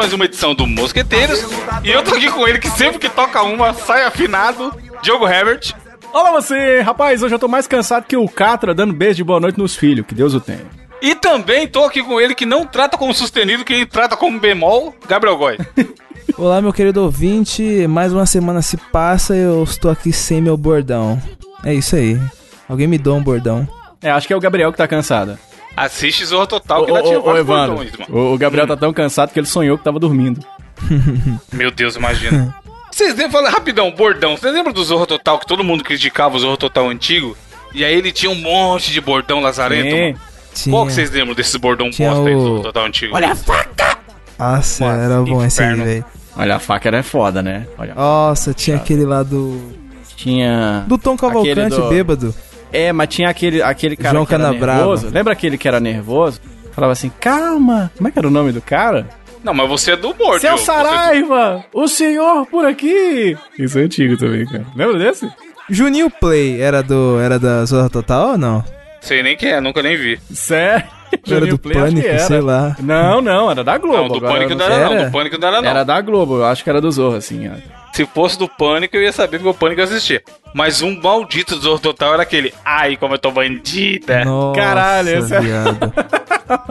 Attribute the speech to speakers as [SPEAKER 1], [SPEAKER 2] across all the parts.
[SPEAKER 1] mais uma edição do Mosqueteiros. E eu tô aqui com ele, que sempre que toca uma, sai afinado. Diogo Herbert.
[SPEAKER 2] Olá você, rapaz, hoje eu tô mais cansado que o Catra dando beijo de boa noite nos filhos, que Deus o tenha.
[SPEAKER 1] E também tô aqui com ele, que não trata como sustenido, que trata como bemol, Gabriel Goy.
[SPEAKER 3] Olá, meu querido ouvinte. Mais uma semana se passa e eu estou aqui sem meu bordão. É isso aí. Alguém me dá um bordão.
[SPEAKER 2] É, acho que é o Gabriel que tá cansado.
[SPEAKER 1] Assiste Zorro Total, que
[SPEAKER 2] Ô,
[SPEAKER 1] ainda tinha
[SPEAKER 2] ô, Evandro, o, Gabriel tá tão cansado que ele sonhou que tava dormindo.
[SPEAKER 1] Meu Deus, imagina. Vocês lembram, fala rapidão, bordão. Vocês lembram do Zorro Total, que todo mundo criticava o Zorro Total antigo? E aí ele tinha um monte de bordão lazarento,
[SPEAKER 2] É.
[SPEAKER 1] mano.
[SPEAKER 3] Tinha...
[SPEAKER 1] Qual que vocês lembram desses bordão
[SPEAKER 3] Tinha
[SPEAKER 1] bosta aí do
[SPEAKER 3] o-
[SPEAKER 1] Zorro Total antigo?
[SPEAKER 3] Nossa,
[SPEAKER 1] Mano,
[SPEAKER 3] era bom esse aí, velho.
[SPEAKER 2] Olha, a faca era foda, né? Olha,
[SPEAKER 3] Nossa, tinha aquele lá do.
[SPEAKER 2] tinha...
[SPEAKER 3] Do Tom Cavalcante,
[SPEAKER 2] do-
[SPEAKER 3] bêbado.
[SPEAKER 2] É, mas tinha aquele, aquele cara
[SPEAKER 3] João
[SPEAKER 2] que era
[SPEAKER 3] Canabrava.
[SPEAKER 2] nervoso. Lembra aquele que era nervoso? Falava assim, calma. Como é que era o nome do cara?
[SPEAKER 1] Não, mas você é do humor,
[SPEAKER 2] Seu
[SPEAKER 1] Diogo. Você-
[SPEAKER 2] Saraiva! O senhor por aqui! Isso é antigo também, cara. Lembra desse?
[SPEAKER 3] Juninho Play era do. Era da Zorra Total ou não?
[SPEAKER 1] Sei nem quem é, nunca nem vi.
[SPEAKER 2] Sério?
[SPEAKER 3] Era do
[SPEAKER 2] Play,
[SPEAKER 3] Pânico,
[SPEAKER 2] era.
[SPEAKER 3] sei lá.
[SPEAKER 2] Não, não, era da Globo.
[SPEAKER 1] Não, do
[SPEAKER 2] agora
[SPEAKER 1] Pânico não era, não.
[SPEAKER 3] Era?
[SPEAKER 1] Do Pânico não era, não.
[SPEAKER 2] Era da Globo, eu acho que era do Zorro, assim. ó.
[SPEAKER 1] Se fosse do Pânico, eu ia saber porque o Pânico assistia. Mas um maldito do Zorro Total era aquele. Ai, como eu tô bandida.
[SPEAKER 3] Nossa,
[SPEAKER 2] Caralho, esse é-.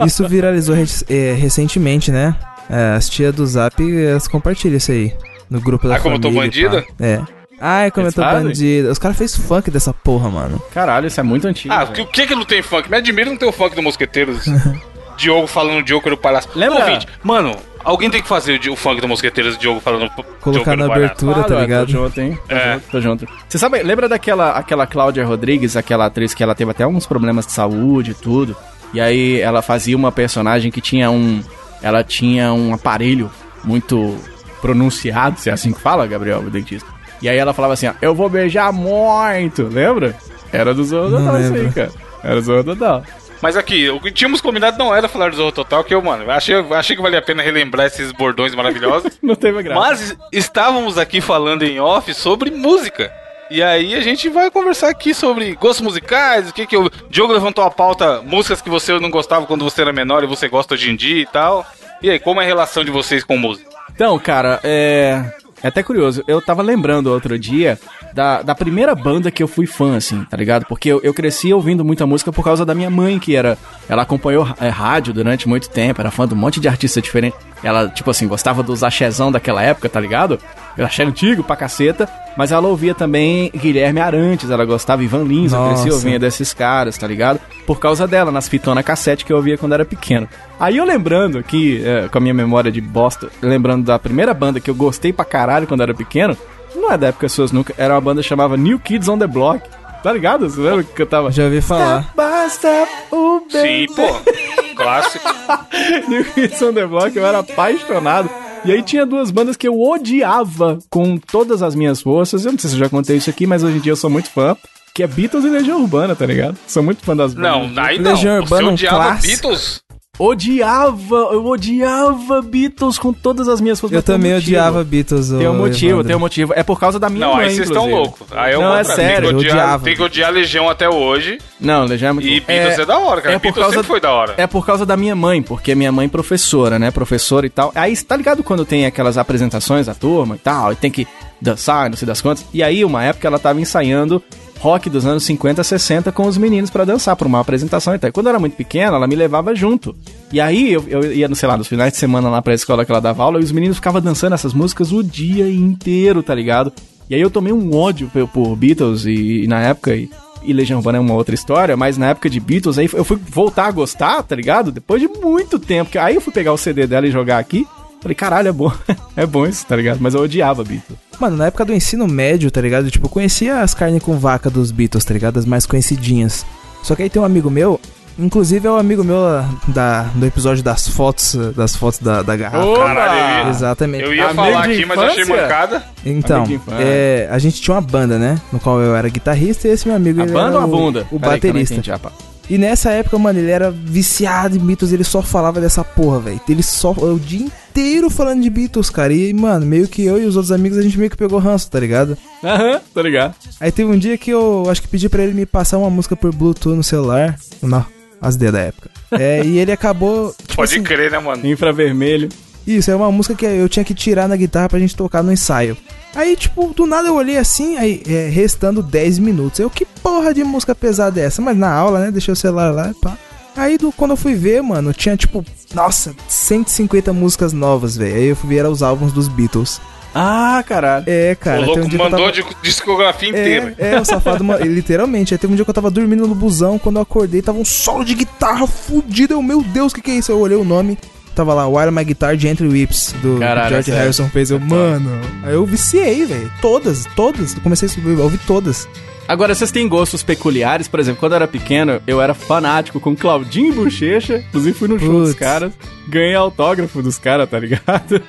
[SPEAKER 3] Isso viralizou é, recentemente, né? É, as tias do Zap, elas compartilham isso aí. No grupo da
[SPEAKER 1] Ah, como eu tô
[SPEAKER 3] família
[SPEAKER 1] bandida?
[SPEAKER 3] É. Ai, como
[SPEAKER 2] Eles
[SPEAKER 3] eu tô
[SPEAKER 2] fazem?
[SPEAKER 3] bandida. Os caras fez funk dessa porra, mano.
[SPEAKER 2] Caralho, isso é muito antigo.
[SPEAKER 1] Ah, o que que não tem funk? Me admira não ter o funk do Mosqueteiros. Diogo falando Diogo do Palhaço.
[SPEAKER 2] Lembra?
[SPEAKER 1] Ouvinte, mano, alguém tem que fazer o, funk do Mosqueteiros Diogo falando
[SPEAKER 3] Colocar
[SPEAKER 1] Diogo
[SPEAKER 3] na
[SPEAKER 1] do Palhaço.
[SPEAKER 3] abertura, tá ligado?
[SPEAKER 2] Tô junto, hein? Tô
[SPEAKER 1] É.
[SPEAKER 2] junto, tô junto. Você sabe, lembra daquela aquela Cláudia Rodrigues, aquela atriz que ela teve até uns problemas de saúde e tudo? E aí ela fazia uma personagem que tinha um. Ela tinha um aparelho muito pronunciado, se é assim que fala, Gabriel, o dentista. E aí ela falava assim, ó, eu vou beijar muito, lembra? Era do Zorro
[SPEAKER 3] Não
[SPEAKER 2] Total isso aí, cara. Era do Zorro Total.
[SPEAKER 1] Mas aqui, o que tínhamos combinado não era falar do Zorro Total, que eu, mano, achei, achei que valia a pena relembrar esses bordões maravilhosos.
[SPEAKER 2] Não teve graça.
[SPEAKER 1] Mas estávamos aqui falando em off sobre música. E aí a gente vai conversar aqui sobre gostos musicais, o que que o Diogo levantou a pauta, músicas que você não gostava quando você era menor e você gosta hoje em dia e tal. E aí, como é a relação de vocês com música?
[SPEAKER 2] Então, cara, é. É até curioso. Eu tava lembrando outro dia da, da primeira banda que eu fui fã, assim, tá ligado? Porque eu, eu cresci ouvindo muita música por causa da minha mãe, que era. Ela acompanhou é, rádio durante muito tempo, era fã de um monte de artista diferente. Ela, tipo assim, gostava dos axézão daquela época, tá ligado? Eu achei antigo pra caceta. Mas ela ouvia também Guilherme Arantes, ela gostava Ivan Lins, eu cresci ouvindo desses caras, tá ligado? Por causa dela, nas fitonas cassete que eu ouvia quando era pequeno. Aí eu lembrando aqui, é, com a minha memória de bosta, lembrando da primeira banda que eu gostei pra caralho quando era pequeno, não é da época suas nunca, era uma banda chamava New Kids on the Block. Tá ligado? Você lembra que cantava?
[SPEAKER 3] Já ouvi falar.
[SPEAKER 2] Basta o
[SPEAKER 1] Sim, pô. Clássico.
[SPEAKER 2] New Kids on the Block, eu era apaixonado. E aí tinha duas bandas que eu odiava com todas as minhas forças. Eu não sei se eu já contei isso aqui, mas hoje em dia eu sou muito fã. Que é Beatles e Legião Urbana, tá ligado? Sou muito fã das bandas.
[SPEAKER 1] Não, aí não.
[SPEAKER 3] Legião Urbana,
[SPEAKER 1] Você
[SPEAKER 3] um
[SPEAKER 1] odiava
[SPEAKER 3] clássico.
[SPEAKER 1] Beatles?
[SPEAKER 2] Odiava, eu odiava Beatles com todas as minhas forças.
[SPEAKER 3] Eu
[SPEAKER 2] um
[SPEAKER 3] também
[SPEAKER 2] motivo.
[SPEAKER 3] odiava Beatles.
[SPEAKER 2] Tem um motivo,
[SPEAKER 3] Evandro.
[SPEAKER 2] tem um motivo. É por causa da minha
[SPEAKER 1] Não,
[SPEAKER 2] mãe,
[SPEAKER 1] aí vocês estão loucos. Aí é o
[SPEAKER 2] Não, é sério,
[SPEAKER 1] Tem que,
[SPEAKER 3] eu
[SPEAKER 1] odiar,
[SPEAKER 3] odiava.
[SPEAKER 1] tem que odiar a Legião até hoje.
[SPEAKER 2] Não, Legião é muito
[SPEAKER 1] E. Beatles é, da hora, cara.
[SPEAKER 2] é por causa-
[SPEAKER 1] sempre foi da hora.
[SPEAKER 2] É por causa da minha mãe, porque minha mãe é professora, né? Professora e tal. Aí, tá ligado quando tem aquelas apresentações da turma e tal, e tem que dançar, não sei das quantas. E aí, uma época, ela tava ensaiando rock dos anos 50, 60 com os meninos pra dançar, pra uma apresentação e tal. Quando eu era muito pequena, ela me levava junto. E aí, eu, eu ia, sei lá, nos finais de semana lá pra escola que ela dava aula, e os meninos ficavam dançando essas músicas o dia inteiro, tá ligado? E aí eu tomei um ódio por, por Beatles e, e na época... E, e Legião Urbana é uma outra história, mas na época de Beatles, aí eu fui voltar a gostar, tá ligado? Depois de muito tempo. que Aí eu fui pegar o CD dela e jogar aqui. Falei, caralho, é bom. é bom isso, tá ligado? Mas eu odiava Beatles.
[SPEAKER 3] Mano, na época do ensino médio, tá ligado? Tipo, eu conhecia as carnes com vaca dos Beatles, tá ligado? As mais conhecidinhas. Só que aí tem um amigo meu, inclusive é o um amigo meu da, do episódio das fotos, das fotos da, da garrafa.
[SPEAKER 1] Caralho,
[SPEAKER 3] Exatamente.
[SPEAKER 1] eu ia
[SPEAKER 2] Amigo
[SPEAKER 1] falar aqui, mas achei
[SPEAKER 2] infância?
[SPEAKER 1] mancada.
[SPEAKER 3] Então,
[SPEAKER 2] infância.
[SPEAKER 3] é, a gente tinha uma banda, né? No qual eu era guitarrista e esse meu amigo
[SPEAKER 2] A banda
[SPEAKER 3] era
[SPEAKER 2] ou a
[SPEAKER 3] o-
[SPEAKER 2] bunda?
[SPEAKER 3] O
[SPEAKER 2] não
[SPEAKER 3] baterista.
[SPEAKER 2] rapaz.
[SPEAKER 3] E nessa época, mano, ele era viciado em Beatles, ele só falava dessa porra, velho. Ele só o dia inteiro falando de Beatles, cara. E, mano, meio que eu e os outros amigos a gente meio que pegou ranço, tá ligado?
[SPEAKER 2] Aham, tá ligado?
[SPEAKER 3] Aí teve um dia que eu acho que pedi pra ele me passar uma música por Bluetooth no celular. Não, as D da época. É, e ele acabou. Tipo
[SPEAKER 1] Pode
[SPEAKER 3] assim,
[SPEAKER 1] crer, né, mano?
[SPEAKER 2] Infravermelho.
[SPEAKER 3] Isso, é uma música que eu tinha que tirar na guitarra pra gente tocar no ensaio. Aí, tipo, do nada eu olhei assim, aí é, restando 10 minutos. Eu, que porra de música pesada é essa? Mas na aula, né? Deixei o celular lá e pá. Aí do, quando eu fui ver, mano, tinha tipo, nossa, 150 músicas novas, velho. Aí eu fui ver os álbuns dos Beatles.
[SPEAKER 2] Ah, caralho.
[SPEAKER 3] É, cara.
[SPEAKER 1] o louco
[SPEAKER 3] um
[SPEAKER 1] mandou
[SPEAKER 3] tava-
[SPEAKER 1] de discografia inteira.
[SPEAKER 3] É, é, o safado, literalmente. Aí teve um dia que eu tava dormindo no busão, quando eu acordei, tava um solo de guitarra fudido. Eu, meu Deus, o que que é isso? Eu olhei o nome, tava lá, While My Guitar Gently Whips, do
[SPEAKER 2] Caralho,
[SPEAKER 3] George
[SPEAKER 2] é-
[SPEAKER 3] Harrison fez. Eu, mano, aí eu viciei, velho. Todas, todas. Eu comecei a ouvir todas.
[SPEAKER 2] Agora, vocês têm gostos peculiares? Por exemplo, quando eu era pequeno, eu era fanático com Claudinho Bochecha. Inclusive, fui no show dos caras. Ganhei autógrafo dos caras, tá ligado?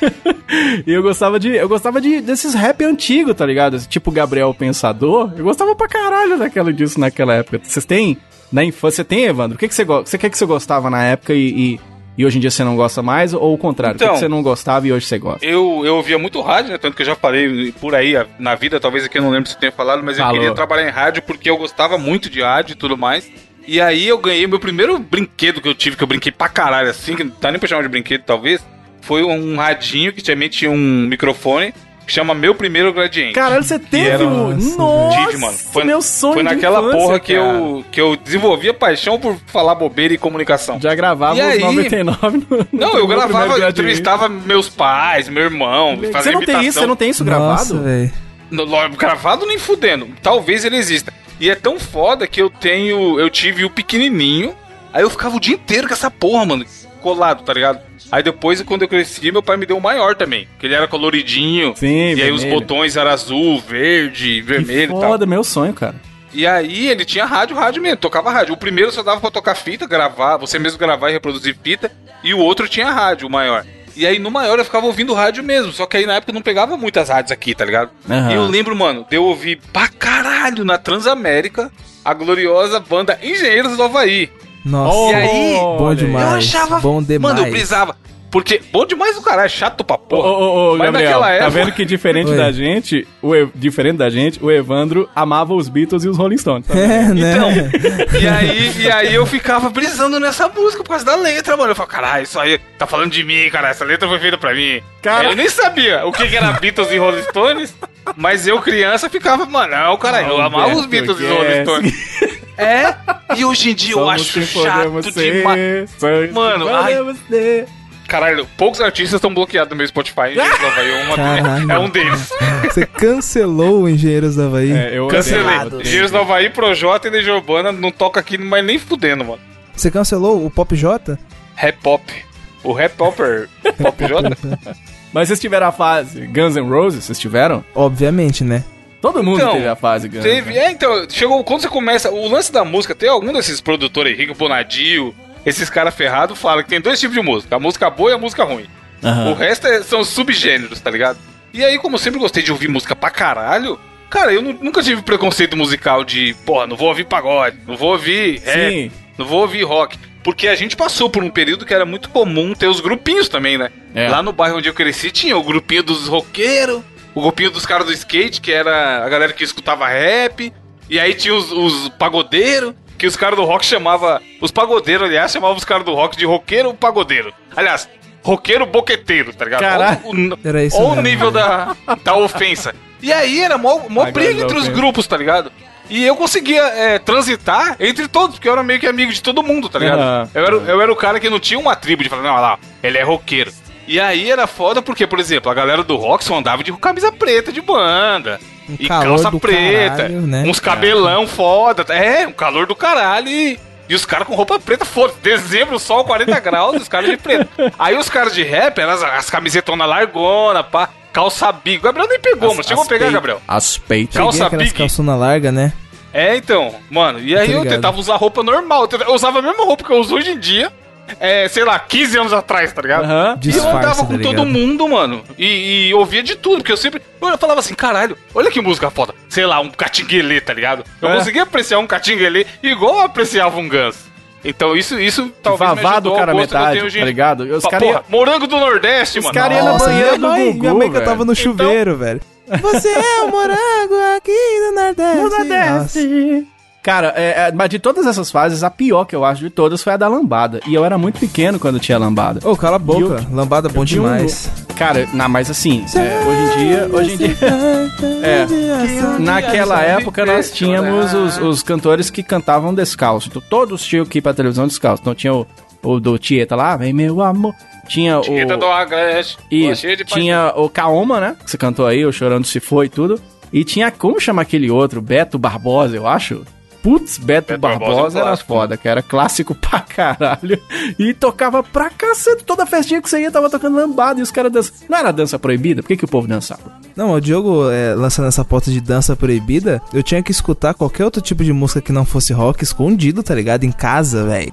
[SPEAKER 2] e eu gostava de. Eu gostava de desses rap antigo, tá ligado? Tipo Gabriel Pensador. Eu gostava pra caralho daquela, disso naquela época. Vocês têm? Na infância, tem, Evandro? O que, que você gosta? Você quer que você gostava na época e, e, e hoje em dia você não gosta mais? Ou o contrário? o que,
[SPEAKER 1] Então-
[SPEAKER 2] que você não gostava e hoje você gosta?
[SPEAKER 1] Eu, eu ouvia muito rádio, né? Tanto que eu já falei por aí na vida, talvez aqui eu não lembro se eu tenha falado, mas eu
[SPEAKER 2] Falou.
[SPEAKER 1] queria trabalhar em rádio porque eu gostava muito de rádio e tudo mais. E aí eu ganhei meu primeiro brinquedo que eu tive, que eu brinquei pra caralho assim, que não dá nem pra chamar de brinquedo talvez, foi um radinho que também tinha um microfone chama Meu Primeiro Gradiente.
[SPEAKER 2] Caralho, você teve
[SPEAKER 1] era-
[SPEAKER 2] o.
[SPEAKER 3] Nossa,
[SPEAKER 1] Tive, mano. Foi,
[SPEAKER 2] meu sonho
[SPEAKER 1] foi naquela
[SPEAKER 2] infância,
[SPEAKER 1] porra que
[SPEAKER 2] cara.
[SPEAKER 1] eu, que eu desenvolvi a paixão por falar bobeira e comunicação.
[SPEAKER 2] Já gravava
[SPEAKER 1] E
[SPEAKER 2] os
[SPEAKER 1] aí?
[SPEAKER 2] 99 no, no
[SPEAKER 1] Não, eu gravava, eu entrevistava meus pais, meu irmão,
[SPEAKER 2] Você não tem isso? Você não tem isso
[SPEAKER 3] Nossa,
[SPEAKER 2] gravado?
[SPEAKER 1] No- Gravado nem fudendo. Talvez ele exista. E é tão foda que eu tenho. Eu tive o pequenininho. Aí eu ficava o dia inteiro com essa porra, mano. Colado, tá ligado? Aí depois, quando eu cresci, meu pai me deu o maior também. Que ele era coloridinho.
[SPEAKER 2] Sim,
[SPEAKER 1] E aí os
[SPEAKER 2] vermelho.
[SPEAKER 1] botões eram azul, verde,
[SPEAKER 2] Que
[SPEAKER 1] vermelho e tal.
[SPEAKER 2] foda, meu sonho, cara.
[SPEAKER 1] E aí ele tinha rádio, rádio mesmo, tocava rádio. O primeiro só dava pra tocar fita, gravar, você mesmo gravar e reproduzir fita. E o outro tinha rádio, o maior. E aí no maior eu ficava ouvindo rádio mesmo. Só que aí na época não pegava muitas rádios aqui, tá ligado?
[SPEAKER 2] Aham.
[SPEAKER 1] E eu lembro, mano, de eu ouvir pra caralho na Transamérica a gloriosa banda Engenheiros do Havaí.
[SPEAKER 3] Nossa.
[SPEAKER 1] E aí,
[SPEAKER 3] bom demais.
[SPEAKER 1] eu achava.
[SPEAKER 3] Bom demais.
[SPEAKER 1] Mano, eu brisava. Porque, bom demais o caralho, chato pra porra.
[SPEAKER 2] ô, ô, ô,
[SPEAKER 1] Mas
[SPEAKER 2] Gabriel,
[SPEAKER 1] naquela
[SPEAKER 2] tá
[SPEAKER 1] época-
[SPEAKER 2] vendo que diferente
[SPEAKER 3] Oi.
[SPEAKER 2] da gente, o E- diferente da gente, o Evandro amava os Beatles e os Rolling Stones. tá?
[SPEAKER 3] É, né?
[SPEAKER 1] Então, e aí, e aí eu ficava brisando nessa música por causa da letra, mano. Eu falava, caralho, isso aí tá falando de mim, cara. Essa letra foi feita pra mim.
[SPEAKER 2] Cara-
[SPEAKER 1] É, Eu nem sabia o que, que era Beatles e Rolling Stones, mas eu, criança, ficava, mano, não, cara, eu amava os Beatles e os Rolling Stones. É, e hoje em dia eu
[SPEAKER 2] Somos
[SPEAKER 1] acho
[SPEAKER 2] quem
[SPEAKER 1] chato
[SPEAKER 2] podemos
[SPEAKER 1] demais. Mano, ai.
[SPEAKER 2] podemos ser.
[SPEAKER 1] Caralho, poucos artistas estão bloqueados no meu Spotify. Havaí é, uma-
[SPEAKER 3] Caralho.
[SPEAKER 1] é um deles.
[SPEAKER 3] Você cancelou o Engenheiros do Havaí.
[SPEAKER 2] É, eu
[SPEAKER 1] Cancelei.
[SPEAKER 2] eu-
[SPEAKER 1] Engenheiros do Havaí, Projota e Legião Urbana não toca aqui, mas nem fudendo, mano.
[SPEAKER 3] Você cancelou o Pop J?
[SPEAKER 1] Rap Pop. O Rap Popper. Pop J?
[SPEAKER 2] Mas vocês tiveram a fase Guns N' Roses? Vocês tiveram?
[SPEAKER 3] Obviamente, né?
[SPEAKER 2] Todo mundo
[SPEAKER 1] Então,
[SPEAKER 2] teve a fase Guns.
[SPEAKER 1] Teve,
[SPEAKER 2] né?
[SPEAKER 1] é, então, chegou quando você começa. O lance da música, tem algum desses produtores, Henrique Bonadio, esses caras ferrados, fala que tem dois tipos de música: a música boa e a música ruim.
[SPEAKER 2] Aham.
[SPEAKER 1] O resto é- são subgêneros, tá ligado? E aí, como eu sempre gostei de ouvir música pra caralho, cara, eu nu- nunca tive preconceito musical de, porra, não vou ouvir pagode, não vou ouvir rap,
[SPEAKER 2] Sim.
[SPEAKER 1] não vou ouvir rock. Porque a gente passou por um período que era muito comum ter os grupinhos também, né?
[SPEAKER 2] É.
[SPEAKER 1] Lá no bairro onde eu cresci tinha o grupinho dos roqueiros, o grupinho dos caras do skate, que era a galera que escutava rap, e aí tinha os, os pagodeiros, que os caras do rock chamava Os pagodeiros, aliás, chamavam os caras do rock de roqueiro pagodeiro. Aliás, roqueiro boqueteiro, tá ligado?
[SPEAKER 2] Caralho.
[SPEAKER 1] Olha o-
[SPEAKER 3] Era isso
[SPEAKER 1] Olha o
[SPEAKER 3] mesmo.
[SPEAKER 1] nível da, da ofensa. E aí era mó, mó briga entre os grupos, tá ligado? E eu conseguia é, transitar entre todos, porque eu era meio que amigo de todo mundo, tá ligado?
[SPEAKER 2] Aham.
[SPEAKER 1] Eu, era, eu era o cara que não tinha uma tribo de falar, não, olha lá, ele é roqueiro. E aí era foda porque, por exemplo, a galera do rock só andava de camisa preta de banda.
[SPEAKER 3] Um
[SPEAKER 1] e calça preta.
[SPEAKER 3] caralho, né?
[SPEAKER 1] Uns cabelão foda. É, um calor do caralho. E, e os caras com roupa preta, foda. Dezembro, sol 40 graus, os caras de preto. Aí os caras de rap, eram as, as camisetonas largona, pá, calça bico. Gabriel nem pegou, mano. Chegou a pegar, Gabriel.
[SPEAKER 2] As peitas.
[SPEAKER 1] Calça big.
[SPEAKER 3] calçona larga, né?
[SPEAKER 1] É, então, mano, e aí
[SPEAKER 3] Tô
[SPEAKER 1] eu tentava usar roupa normal. Eu usava a mesma roupa que eu uso hoje em dia. É, sei lá, 15 anos atrás, tá ligado?
[SPEAKER 2] Aham.
[SPEAKER 1] E eu
[SPEAKER 3] Disfarce,
[SPEAKER 1] andava
[SPEAKER 3] tá
[SPEAKER 1] com
[SPEAKER 3] ligado?
[SPEAKER 1] todo mundo, mano. E, e ouvia de tudo, porque eu sempre. Eu falava assim, caralho, olha que música foda. Sei lá, um catinguelê, tá ligado? Eu
[SPEAKER 2] É.
[SPEAKER 1] conseguia apreciar um catinguelê igual eu apreciava um Guns. Então isso, isso talvez
[SPEAKER 2] Vavado cara metade, tá ligado? Os caras
[SPEAKER 1] porra, morango do Nordeste,
[SPEAKER 2] Os
[SPEAKER 1] mano.
[SPEAKER 2] cara ia na
[SPEAKER 3] Nossa,
[SPEAKER 2] banheira
[SPEAKER 3] minha
[SPEAKER 2] do
[SPEAKER 3] mãe,
[SPEAKER 2] Gugu,
[SPEAKER 3] minha mãe
[SPEAKER 2] velho.
[SPEAKER 3] cantava no
[SPEAKER 1] Então-
[SPEAKER 3] chuveiro, velho. Você é o morango aqui do Nordeste. Nossa.
[SPEAKER 2] Cara, é, é, mas de todas essas fases, a pior que eu acho de todas foi a da lambada. E eu era muito pequeno quando tinha lambada.
[SPEAKER 3] Ô, cala a boca.
[SPEAKER 2] E
[SPEAKER 3] Lambada bom
[SPEAKER 2] tinha um-
[SPEAKER 3] demais.
[SPEAKER 2] Cara, não, mas assim, é, hoje em dia, hoje em dia, é, naquela época nós tínhamos os, os cantores que cantavam descalço. Então, todos tinham que ir pra televisão descalço. Então tinha o, o do Tieta lá, vem meu amor. Tinha
[SPEAKER 1] Tieta do
[SPEAKER 2] o.
[SPEAKER 1] Agreste.
[SPEAKER 2] Isso, tinha o Kaoma, né? Que você cantou aí, o Chorando Se Foi e tudo. E tinha, como chama aquele outro? Beto Barbosa, eu acho. Putz, Beto,
[SPEAKER 1] Beto Barbosa
[SPEAKER 2] Barbosa,
[SPEAKER 1] é um
[SPEAKER 2] era
[SPEAKER 1] clássico,
[SPEAKER 2] foda, que era clássico pra caralho. E tocava pra cacete. Toda festinha que você ia tava tocando lambada e os caras dançam. Não era dança proibida? Por que, que o povo dançava?
[SPEAKER 3] Não, o Diogo, é, lançando essa pauta de dança proibida, eu tinha que escutar qualquer outro tipo de música que não fosse rock escondido, tá ligado? Em casa, velho.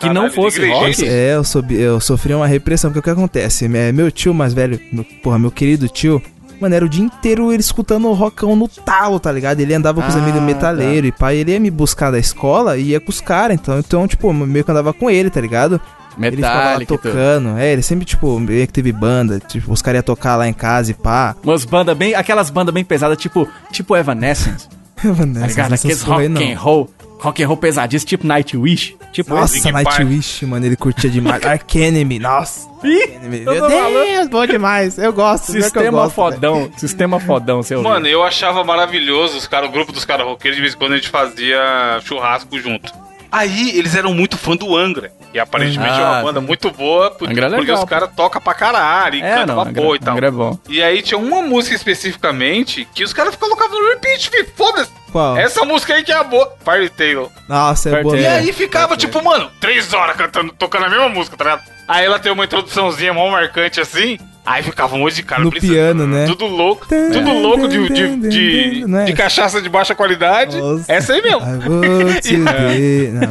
[SPEAKER 2] Que não
[SPEAKER 1] Caralho,
[SPEAKER 2] fosse
[SPEAKER 1] de
[SPEAKER 2] rock?
[SPEAKER 3] É, eu, soube, eu sofri uma repressão, porque o que acontece? É, meu tio mais velho, meu- porra, meu querido tio, mano, era o dia inteiro ele escutando o rockão no talo, tá ligado? Ele andava com os
[SPEAKER 2] Ah,
[SPEAKER 3] amigos metaleiros e pai, ele ia me buscar da escola e ia com os caras, então, então, tipo, meio que andava com ele, tá ligado? ele ficava lá
[SPEAKER 2] Metallica e tudo.
[SPEAKER 3] tocando, é, ele sempre, tipo, meio que teve banda, tipo, os caras iam tocar lá em casa e pá.
[SPEAKER 2] Umas bandas bem. Aquelas bandas bem pesadas, tipo, tipo Evanescence. Tá ligado? Aqueles rock and roll. Rock and roll pesadíssimo, tipo Nightwish. Tipo
[SPEAKER 3] Nossa. Nightwish, mano, ele curtia demais. Ark Enemy, nossa.
[SPEAKER 2] Ih,
[SPEAKER 3] Meu. Deus, bom demais. Eu gosto. que eu
[SPEAKER 2] Sistema
[SPEAKER 3] gosto,
[SPEAKER 2] fodão. Sistema fodão, seu.
[SPEAKER 1] Mano, eu achava maravilhoso os cara, o grupo dos caras roqueiros, de vez em quando a gente fazia churrasco junto. Aí eles eram muito fã do Angra. E aparentemente é
[SPEAKER 2] Ah,
[SPEAKER 1] uma banda muito boa, porque,
[SPEAKER 2] Angra é
[SPEAKER 1] porque
[SPEAKER 2] legal,
[SPEAKER 1] os caras tocam pra caralho e
[SPEAKER 2] É,
[SPEAKER 1] cantam pra
[SPEAKER 2] Angra,
[SPEAKER 1] boa e tal.
[SPEAKER 2] Angra é bom.
[SPEAKER 1] E aí tinha uma música especificamente que os caras colocavam no repeat, filho, foda-se.
[SPEAKER 3] Qual?
[SPEAKER 1] Essa música aí que é a boa. Fairy Tail.
[SPEAKER 3] Nossa, é
[SPEAKER 2] Perto
[SPEAKER 3] boa.
[SPEAKER 2] É,
[SPEAKER 1] E aí ficava, tipo, mano, três horas cantando, tocando a mesma música, tá ligado? Aí ela tem uma introduçãozinha mal marcante assim. Aí ficava um monte de cara
[SPEAKER 3] No
[SPEAKER 1] brisando,
[SPEAKER 3] piano, né?
[SPEAKER 1] Tudo louco. Tudo louco de, de, de,
[SPEAKER 3] é?
[SPEAKER 1] de cachaça de baixa qualidade.
[SPEAKER 3] Nossa.
[SPEAKER 1] Essa aí mesmo.
[SPEAKER 3] Ver. Não.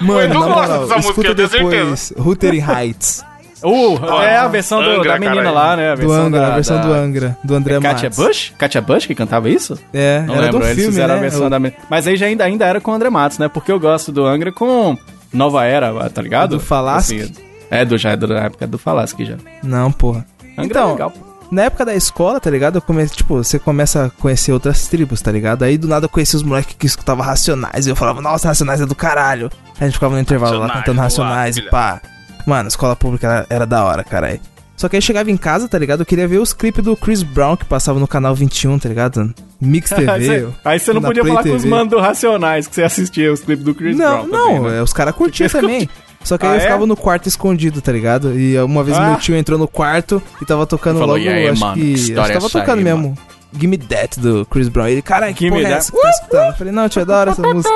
[SPEAKER 1] O
[SPEAKER 3] Mano,
[SPEAKER 1] Edu gosta
[SPEAKER 3] moral,
[SPEAKER 1] dessa música,
[SPEAKER 3] escuta
[SPEAKER 1] eu tenho
[SPEAKER 3] depois Wuthering Heights.
[SPEAKER 2] Uh, é a versão do-
[SPEAKER 1] Angra,
[SPEAKER 2] da menina
[SPEAKER 1] caralho.
[SPEAKER 2] lá, né? A
[SPEAKER 3] Do
[SPEAKER 2] versão
[SPEAKER 3] Angra,
[SPEAKER 2] da,
[SPEAKER 3] a versão
[SPEAKER 2] da-
[SPEAKER 3] do Angra, do André
[SPEAKER 2] Katia
[SPEAKER 3] Matos.
[SPEAKER 2] Bush? Katia Bush que cantava isso?
[SPEAKER 3] É,
[SPEAKER 2] Não
[SPEAKER 3] era
[SPEAKER 2] lembro,
[SPEAKER 3] do
[SPEAKER 2] eles
[SPEAKER 3] filme,
[SPEAKER 2] fizeram
[SPEAKER 3] né?
[SPEAKER 2] a versão
[SPEAKER 3] O-
[SPEAKER 2] da... Mas aí já ainda, ainda era com o André Matos, né? Porque eu gosto do Angra com Nova Era, tá ligado?
[SPEAKER 3] Do Falaschi?
[SPEAKER 2] Assim, é, do, já é da época do Falaschi já.
[SPEAKER 3] Não, porra.
[SPEAKER 2] Angra
[SPEAKER 3] Então,
[SPEAKER 2] é legal. pô.
[SPEAKER 3] Na época da escola, tá ligado? Eu comecei, tipo, você começa a conhecer outras tribos, tá ligado? Aí do nada eu conheci os moleques que escutavam Racionais. E eu falava, nossa, Racionais é do caralho. Aí a gente ficava no intervalo lá
[SPEAKER 1] Racionais,
[SPEAKER 3] cantando
[SPEAKER 1] boa,
[SPEAKER 3] Racionais e pá. Mano, escola pública era, era da hora, caralho. Só que aí chegava em casa, tá ligado? Eu queria ver os clipes do Chris Brown que passava no canal 21, tá ligado? Mix TV.
[SPEAKER 2] Aí você não podia
[SPEAKER 3] Play
[SPEAKER 2] falar com os
[SPEAKER 3] TV.
[SPEAKER 2] manos do Racionais, que você assistia os clipes do Chris
[SPEAKER 3] Não,
[SPEAKER 2] Brown.
[SPEAKER 3] não,
[SPEAKER 2] também, né?
[SPEAKER 3] é, os caras curtiam também. Só que aí
[SPEAKER 2] Ah,
[SPEAKER 3] eu
[SPEAKER 2] é?
[SPEAKER 3] ficava no quarto escondido, tá ligado? E uma vez
[SPEAKER 2] Ah.
[SPEAKER 3] meu tio entrou no quarto e tava tocando
[SPEAKER 2] Falou,
[SPEAKER 3] logo,
[SPEAKER 2] "E aí,
[SPEAKER 3] acho
[SPEAKER 2] mano,
[SPEAKER 3] que.
[SPEAKER 2] que
[SPEAKER 3] acho
[SPEAKER 2] é
[SPEAKER 3] tava tocando
[SPEAKER 2] aí,
[SPEAKER 3] mesmo. Gimme That do Chris Brown. Ele, caralho, que porra é essa que tá escutando? Eu falei, não, tio, é da hora essa música.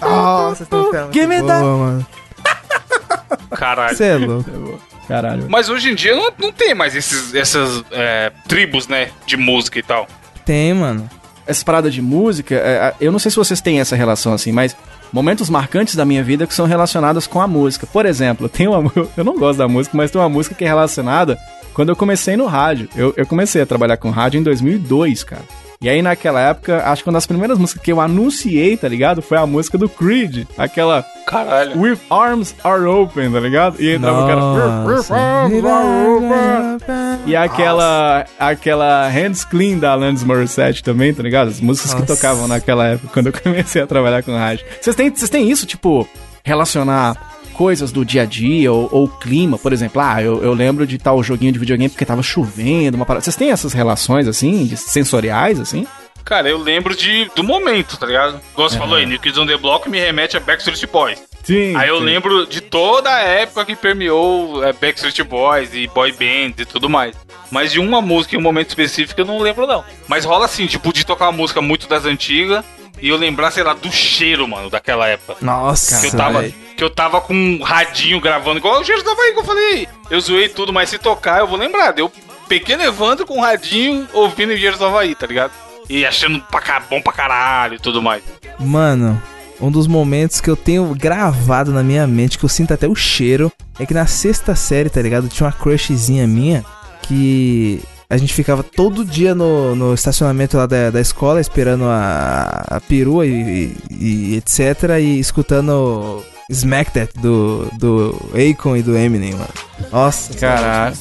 [SPEAKER 3] Nossa, essa música é
[SPEAKER 2] Gimme
[SPEAKER 3] boa,
[SPEAKER 2] That.
[SPEAKER 3] mano.
[SPEAKER 1] Caralho.
[SPEAKER 3] Você é louco.
[SPEAKER 2] Caralho.
[SPEAKER 1] Mas hoje em dia não, não tem mais esses, essas é, tribos, né? De música e tal.
[SPEAKER 3] Tem, mano.
[SPEAKER 2] essa parada de música, é, eu não sei se vocês têm essa relação assim, mas momentos marcantes da minha vida que são relacionados com a música. Por exemplo, tem uma, eu não gosto da música, mas tem uma música que é relacionada quando eu comecei no rádio. Eu, eu comecei a trabalhar com rádio em 2002, cara. E aí naquela época, acho que uma das primeiras músicas que eu anunciei, tá ligado? Foi a música do Creed, aquela
[SPEAKER 1] Caralho.
[SPEAKER 2] With Arms Are Open, tá ligado? E entrava o cara With Arms Are Open. E aquela aquela Hands Clean da Alanis Morissette também, tá ligado? As músicas que
[SPEAKER 3] Nossa.
[SPEAKER 2] tocavam naquela época, quando eu comecei a trabalhar com rádio. Vocês têm, vocês têm isso, tipo, relacionar coisas do dia a dia ou, ou clima, por exemplo, ah, eu, eu lembro de tal joguinho de videogame porque tava chovendo, uma parada. Vocês têm essas relações, assim, de sensoriais, assim?
[SPEAKER 1] Cara, eu lembro de, do momento, tá ligado? Igual você falou aí, New Kids on the Block me remete a Backstreet Boys.
[SPEAKER 2] Sim.
[SPEAKER 1] Aí eu lembro de toda a época que permeou é, Backstreet Boys e boy bands e tudo mais. Mas de uma música em um momento específico eu não lembro, não. Mas rola assim, tipo, de tocar uma música muito das antigas e eu lembrar, sei lá, do cheiro, mano, daquela época.
[SPEAKER 3] Nossa,
[SPEAKER 1] Que eu tava,
[SPEAKER 3] velho.
[SPEAKER 1] que eu tava com um radinho gravando, igual o cheiro tava aí que eu falei. Eu zoei tudo, mas se tocar eu vou lembrar. Deu pequeno Evandro com um radinho ouvindo Engenheiros do Havaí, tá ligado? E achando pra bom pra caralho e tudo mais.
[SPEAKER 3] Mano, um dos momentos que eu tenho gravado na minha mente, que eu sinto até o cheiro, é que na sexta série, tá ligado? Tinha uma crushzinha minha que a gente ficava todo dia no, no estacionamento lá da, da escola esperando a, a perua e, e- e etc. E escutando Smack That do, do Akon e do Eminem, mano. Nossa,
[SPEAKER 2] Caralho.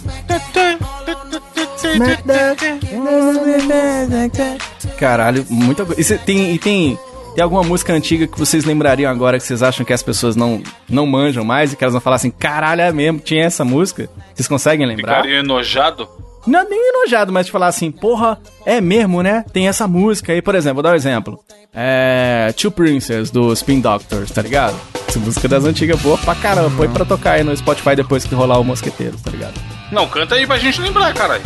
[SPEAKER 2] Caralho, muita coisa. E cê tem, e tem, tem alguma música antiga que vocês lembrariam agora que vocês acham que as pessoas não, não manjam mais e que elas vão falar assim, caralho, é mesmo, tinha essa música? Vocês conseguem lembrar?
[SPEAKER 1] Ficaria enojado?
[SPEAKER 2] Não é nem enojado, mas de falar assim, porra, é mesmo, né? Tem essa música aí, por exemplo, vou dar um exemplo. É. Two Princess, do Spin Doctors, tá ligado? Essa música das antigas boa pra caramba. Põe pra tocar aí no Spotify depois que rolar o Mosqueteiro, tá ligado?
[SPEAKER 1] Não, canta aí pra gente lembrar, caralho.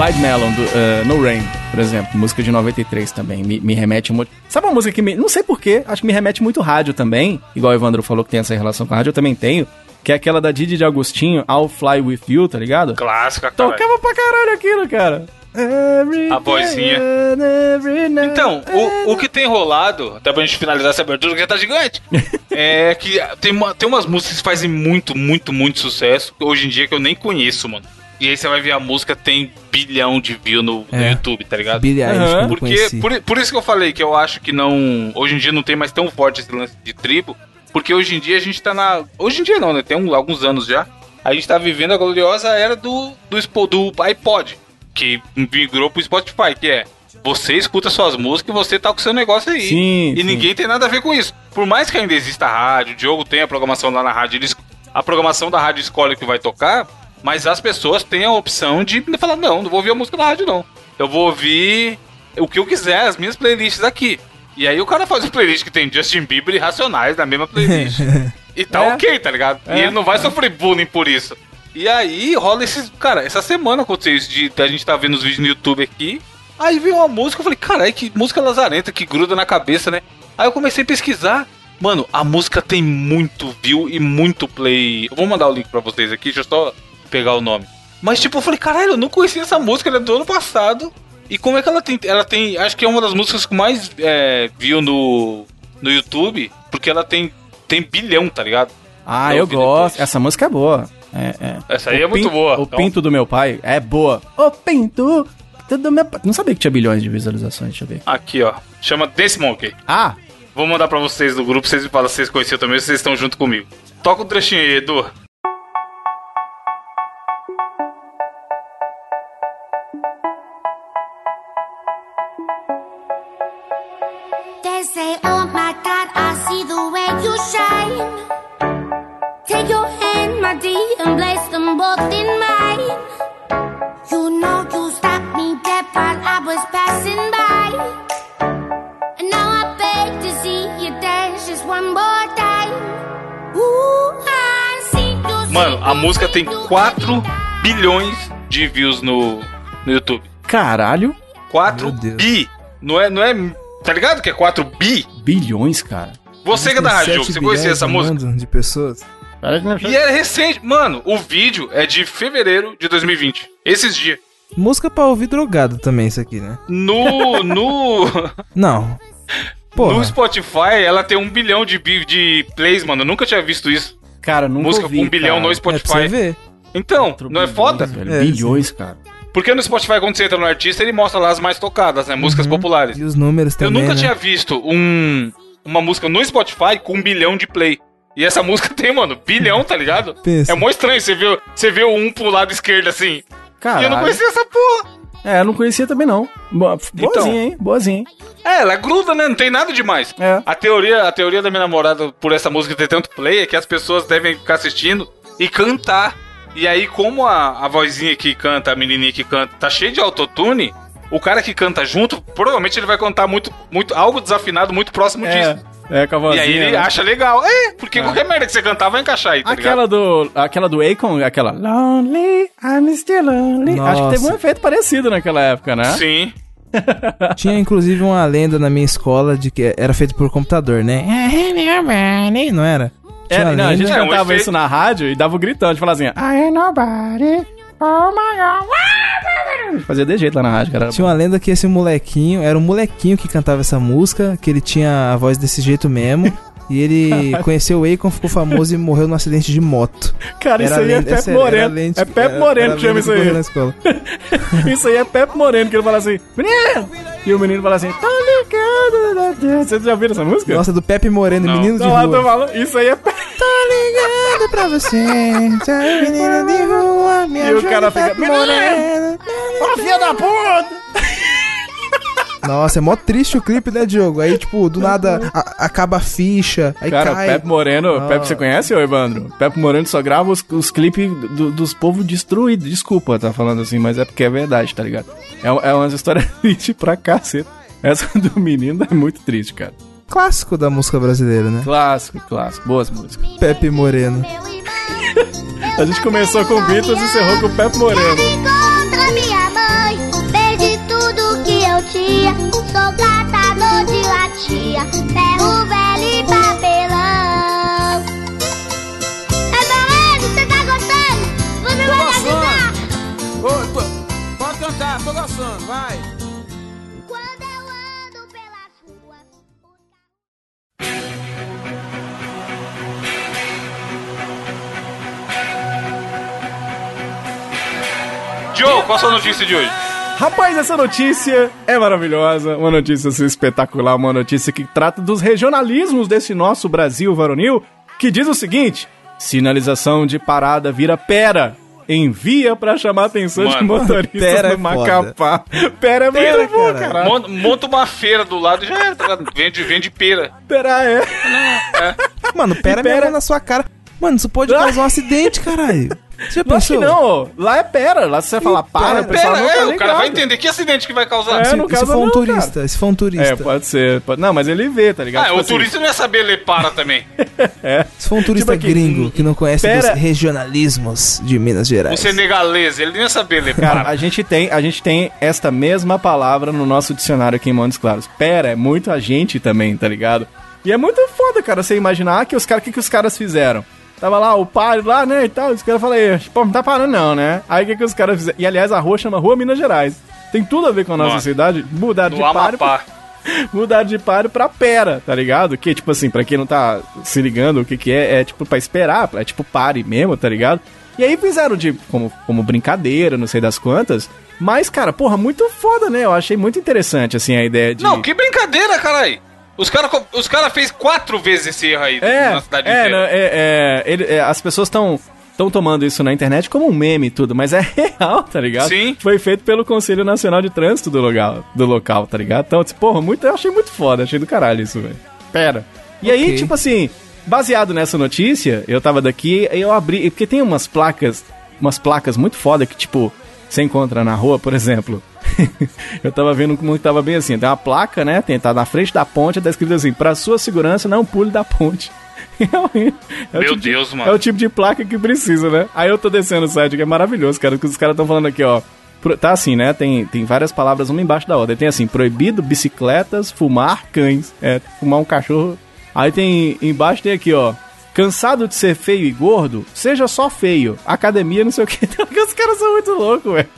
[SPEAKER 2] Blind Melon, do eh, No Rain, por exemplo. Música de 93 também. Me, me remete muito. Sabe uma música que me. Não sei porquê, acho que me remete muito rádio também. Igual o Evandro falou que tem essa relação com a rádio, eu também tenho. Que é aquela da Didi de Agostinho, I'll Fly With You, tá ligado?
[SPEAKER 1] Clássica, caralho.
[SPEAKER 2] Tocava pra caralho aquilo, cara. Every
[SPEAKER 1] A vozinha.
[SPEAKER 2] night.
[SPEAKER 1] Então, o, o que tem rolado, até pra gente finalizar essa abertura que já tá gigante, é que tem, uma- tem umas músicas que fazem muito, muito, muito sucesso, hoje em dia que eu nem conheço, mano. E aí você vai ver a música tem bilhão de views no, no
[SPEAKER 3] É.
[SPEAKER 1] YouTube, tá ligado?
[SPEAKER 3] Eu não
[SPEAKER 1] Porque, por, por isso que eu falei que eu acho que não. Hoje em dia não tem mais tão forte esse lance de tribo. Porque hoje em dia a gente tá na. Hoje em dia não, né? Tem um- alguns anos já. A gente tá vivendo a gloriosa era do, do, do iPod. Que migrou pro Spotify, que é. Você escuta suas músicas e você tá com seu negócio aí.
[SPEAKER 2] Sim,
[SPEAKER 1] e
[SPEAKER 2] sim.
[SPEAKER 1] ninguém tem nada a ver com isso. Por mais que ainda exista a rádio, o Diogo tem a programação lá na rádio, eles, a programação da rádio escolhe o que vai tocar, mas as pessoas têm a opção de falar, não, não vou ouvir a música da rádio, não. Eu vou ouvir o que eu quiser, as minhas playlists aqui. E aí o cara faz um playlist que tem Justin Bieber e Racionais na mesma playlist. e tá
[SPEAKER 2] É.
[SPEAKER 1] ok, tá ligado? E
[SPEAKER 2] É.
[SPEAKER 1] ele não vai sofrer bullying por isso. E aí rola esses. Cara, essa semana aconteceu isso de a gente tá vendo os vídeos no YouTube aqui. Aí veio uma música, eu falei, caralho, que música lazarenta, que gruda na cabeça, né? Aí eu comecei a pesquisar. Mano, a música tem muito view e muito play. Eu vou mandar o link pra vocês aqui, deixa eu só pegar o nome. Mas tipo, eu falei, caralho, eu não conhecia essa música, ela é do ano passado. E como é que ela tem. Ela tem. Acho que é uma das músicas com mais é, view no, no YouTube. Porque ela tem. Tem bilhão, tá ligado?
[SPEAKER 2] Ah,
[SPEAKER 1] Eu
[SPEAKER 2] eu gosto.
[SPEAKER 1] depois.
[SPEAKER 2] Essa música é boa. É, é.
[SPEAKER 1] Essa aí
[SPEAKER 2] O
[SPEAKER 1] é muito boa.
[SPEAKER 2] O
[SPEAKER 1] Então-
[SPEAKER 2] pinto do meu pai é boa. O pinto do meu pai. Não sabia que tinha bilhões de visualizações, deixa eu ver.
[SPEAKER 1] Aqui, ó. Chama Dance Monkey.
[SPEAKER 2] Ah,
[SPEAKER 1] Vou mandar pra vocês do grupo, vocês me falam se vocês conheciam também, vocês estão junto comigo. Toca o trechinho aí, Edu. Tem
[SPEAKER 4] you
[SPEAKER 1] 4
[SPEAKER 4] every time.
[SPEAKER 1] bilhões de views no, no YouTube.
[SPEAKER 2] caralho.
[SPEAKER 1] 4
[SPEAKER 3] Meu Deus.
[SPEAKER 1] bi. Não é, não é. Tá ligado que é 4 bi?
[SPEAKER 2] Bilhões, cara.
[SPEAKER 1] Você que é da rádio,
[SPEAKER 3] sete
[SPEAKER 1] você conhecia essa música?
[SPEAKER 3] De pessoas.
[SPEAKER 1] E é recente. Mano, o vídeo é de fevereiro de 2020. Esses dias.
[SPEAKER 3] Música pra ouvir drogado também, isso aqui, né?
[SPEAKER 1] No. No.
[SPEAKER 3] Não. Porra.
[SPEAKER 1] No Spotify, ela tem um bilhão de, de plays, mano. Eu nunca tinha visto isso.
[SPEAKER 2] Cara, nunca
[SPEAKER 1] Música
[SPEAKER 2] ouvi,
[SPEAKER 1] com um bilhão
[SPEAKER 2] cara.
[SPEAKER 1] no
[SPEAKER 3] É pra você
[SPEAKER 1] Spotify.
[SPEAKER 3] ver.
[SPEAKER 1] então,
[SPEAKER 2] Quatro
[SPEAKER 1] não é
[SPEAKER 2] bilhões,
[SPEAKER 1] foda?
[SPEAKER 2] velho.
[SPEAKER 3] É,
[SPEAKER 2] bilhões, cara.
[SPEAKER 1] Porque no Spotify, quando você entra no artista, ele mostra lá as mais tocadas, né? Músicas populares.
[SPEAKER 3] E os números
[SPEAKER 1] Eu
[SPEAKER 3] também,
[SPEAKER 1] nunca
[SPEAKER 3] né?
[SPEAKER 1] tinha visto um, uma música no Spotify com um bilhão de play. E essa música tem, mano, bilhão, tá ligado?
[SPEAKER 3] Pensa.
[SPEAKER 1] É mó estranho, você vê, você vê um pro lado esquerdo assim.
[SPEAKER 2] Caralho.
[SPEAKER 1] E eu não conhecia essa porra.
[SPEAKER 2] É, eu não conhecia também não. Boa, boazinha,
[SPEAKER 1] Então.
[SPEAKER 2] hein? Boazinha, hein?
[SPEAKER 1] É, ela gruda, né? Não tem nada demais.
[SPEAKER 2] É.
[SPEAKER 1] A teoria, a teoria da minha namorada por essa música ter tanto play é que as pessoas devem ficar assistindo e cantar. E aí, como a, a vozinha que canta, a menininha que canta, tá cheia de autotune, o cara que canta junto, provavelmente ele vai cantar muito, muito algo desafinado, muito próximo disso.
[SPEAKER 2] É, é com a
[SPEAKER 1] E
[SPEAKER 2] vozinha,
[SPEAKER 1] aí ele
[SPEAKER 2] né?
[SPEAKER 1] acha legal. É, porque qualquer merda que você cantar vai encaixar aí, tá
[SPEAKER 2] Aquela
[SPEAKER 1] ligado?
[SPEAKER 2] do, aquela do Akon, aquela Lonely, I'm still lonely. Acho que teve um
[SPEAKER 3] Nossa.
[SPEAKER 2] efeito parecido naquela época, né?
[SPEAKER 1] Sim.
[SPEAKER 3] Tinha inclusive uma lenda na minha escola de que era feito por computador, né? Não era? Tinha
[SPEAKER 2] É, não, a gente.
[SPEAKER 1] É, um
[SPEAKER 2] cantava isso na rádio e dava o gritão, a gente falava assim, I ain't nobody, oh my god. Fazia de jeito lá na rádio, cara.
[SPEAKER 3] Tinha uma lenda que esse molequinho, era um molequinho que cantava essa música, que ele tinha a voz desse jeito mesmo. E ele conheceu o Akon, ficou famoso e morreu num acidente de moto.
[SPEAKER 2] Cara, isso
[SPEAKER 3] Era
[SPEAKER 2] aí é Pepe Moreno.
[SPEAKER 3] lenda-
[SPEAKER 2] É Pepe Moreno que chama isso aí.
[SPEAKER 3] na escola.
[SPEAKER 2] Isso aí é Pepe Moreno, que ele fala assim, menino! E o menino fala assim, tá ligado? Vocês já ouviram essa música?
[SPEAKER 3] Nossa, do Pepe Moreno,
[SPEAKER 1] Não.
[SPEAKER 3] menino de
[SPEAKER 2] Não, lá tô
[SPEAKER 3] rua.
[SPEAKER 2] falando, isso aí é Pepe.
[SPEAKER 3] Ligando pra você, seu menino de rua, me
[SPEAKER 2] E o cara fica!
[SPEAKER 3] Moreno.
[SPEAKER 2] Ó, filha da puta!
[SPEAKER 3] Nossa, é mó triste o clipe, né, Diogo? Aí, tipo, do nada a- acaba a ficha, aí
[SPEAKER 2] Cara,
[SPEAKER 3] cai.
[SPEAKER 2] Pepe Moreno. Pepe você conhece, ô Evandro? Pepe Moreno só grava os, os clipes do- dos povos destruídos. Desculpa tá falando assim, mas é porque é verdade, tá ligado? É, é umas histórias tristes pra caceta. Essa do menino é muito triste, cara.
[SPEAKER 3] Clássico da música brasileira, né?
[SPEAKER 2] Clássico, clássico. Boas músicas.
[SPEAKER 3] Pepe Moreno.
[SPEAKER 2] A gente começou com Beatles e encerrou com o Pepe Moreno.
[SPEAKER 4] Contra minha mãe, perdi tudo que eu tinha. Sou catador de latinha, ferro velho e papelão. É beleza, você tá gostando? Você vai me ajudar?
[SPEAKER 5] Pode cantar, tô gostando, vai.
[SPEAKER 1] Joe, qual a sua notícia de hoje?
[SPEAKER 2] Rapaz, essa notícia é maravilhosa, uma notícia assim, espetacular, uma notícia que trata dos regionalismos desse nosso Brasil varonil, que diz o seguinte: sinalização de parada vira pera. Envia pra chamar a atenção de
[SPEAKER 1] Mano,
[SPEAKER 2] motoristas
[SPEAKER 3] pera é
[SPEAKER 2] do Macapá. Pera é
[SPEAKER 3] Pera,
[SPEAKER 2] muito bom,
[SPEAKER 3] cara.
[SPEAKER 1] Monta uma feira do lado e já era, tá ligado? Vende, vende pera.
[SPEAKER 2] Pera é.
[SPEAKER 3] Mano, pera,
[SPEAKER 2] pera-
[SPEAKER 3] pera na sua cara. Mano, isso pode causar um acidente, caralho. Você pensou?
[SPEAKER 2] não, lá é pera. Lá se você falar para, o pessoal
[SPEAKER 1] Pera,
[SPEAKER 2] não tá
[SPEAKER 1] é, o cara vai entender que acidente que vai causar.
[SPEAKER 2] É,
[SPEAKER 3] Se,
[SPEAKER 2] no
[SPEAKER 3] se
[SPEAKER 2] caso
[SPEAKER 3] for um
[SPEAKER 2] não,
[SPEAKER 3] turista, se for um turista.
[SPEAKER 2] É, pode ser. pode- Não, mas ele vê, tá ligado?
[SPEAKER 1] Ah,
[SPEAKER 2] Tipo
[SPEAKER 1] o
[SPEAKER 2] assim,
[SPEAKER 1] turista não ia saber ler para também.
[SPEAKER 3] Se for um turista
[SPEAKER 2] Tipo aqui,
[SPEAKER 3] gringo que não conhece
[SPEAKER 2] pera-
[SPEAKER 3] dos regionalismos de Minas
[SPEAKER 1] O
[SPEAKER 3] Gerais.
[SPEAKER 1] senegalês, ele não ia saber ler
[SPEAKER 2] Cara,
[SPEAKER 1] para.
[SPEAKER 2] a gente, tem, a gente tem esta mesma palavra no nosso dicionário aqui em Montes Claros. Pera é muito a gente também, tá ligado? E é muito foda, cara, você imaginar que os caras, o que, que os caras fizeram? Tava lá o pai lá, né, e tal, os caras falaram, pô, não tá parando não, né? Aí o que, que os caras fizeram? E aliás, a rua chama Rua Minas Gerais. Tem tudo a ver com a nossa
[SPEAKER 1] Nossa.
[SPEAKER 2] cidade. Mudar de páreo,
[SPEAKER 1] Amapá.
[SPEAKER 2] mudar de páreo pra pera, tá ligado? Que, tipo assim, pra quem não tá se ligando o que que é, é tipo pra esperar, é tipo pare mesmo, tá ligado? E aí fizeram de como, como brincadeira, não sei das quantas. Mas, cara, porra, muito foda, né? Eu achei muito interessante, assim, a ideia de...
[SPEAKER 1] Não, que brincadeira, caralho. Os caras os cara fez quatro vezes esse erro aí
[SPEAKER 2] É,
[SPEAKER 1] na cidade
[SPEAKER 2] é,
[SPEAKER 1] inteira.
[SPEAKER 2] é, é, ele- é, as pessoas estão estão tomando isso na internet como um meme e tudo, mas é real, tá ligado?
[SPEAKER 1] Sim.
[SPEAKER 2] Foi feito pelo Conselho Nacional de Trânsito do local, do local tá ligado? Então, tipo, porra, muito, eu achei muito foda, achei do caralho isso, velho. Pera. E aí,
[SPEAKER 3] Ok.
[SPEAKER 2] tipo assim, baseado nessa notícia, eu tava daqui, aí eu abri, porque tem umas placas, umas placas muito foda que, tipo, você encontra na rua, por exemplo. eu tava vendo como tava bem assim, tem uma placa, né, tem, tá na frente da ponte, tá escrito assim, pra sua segurança, não pule da ponte. É o
[SPEAKER 1] Meu
[SPEAKER 2] tipo de-
[SPEAKER 1] Deus, mano.
[SPEAKER 2] É o tipo de placa que precisa, né? Aí eu tô descendo o site que é maravilhoso, cara, que os caras estão falando aqui, ó. Tá assim, né? Tem, tem várias palavras uma embaixo da outra. Tem assim, proibido bicicletas, fumar cães. É, fumar um cachorro. Aí tem, embaixo tem aqui, ó. Cansado de ser feio e gordo? Seja só feio. Academia, não sei o que. Os caras são muito loucos, velho.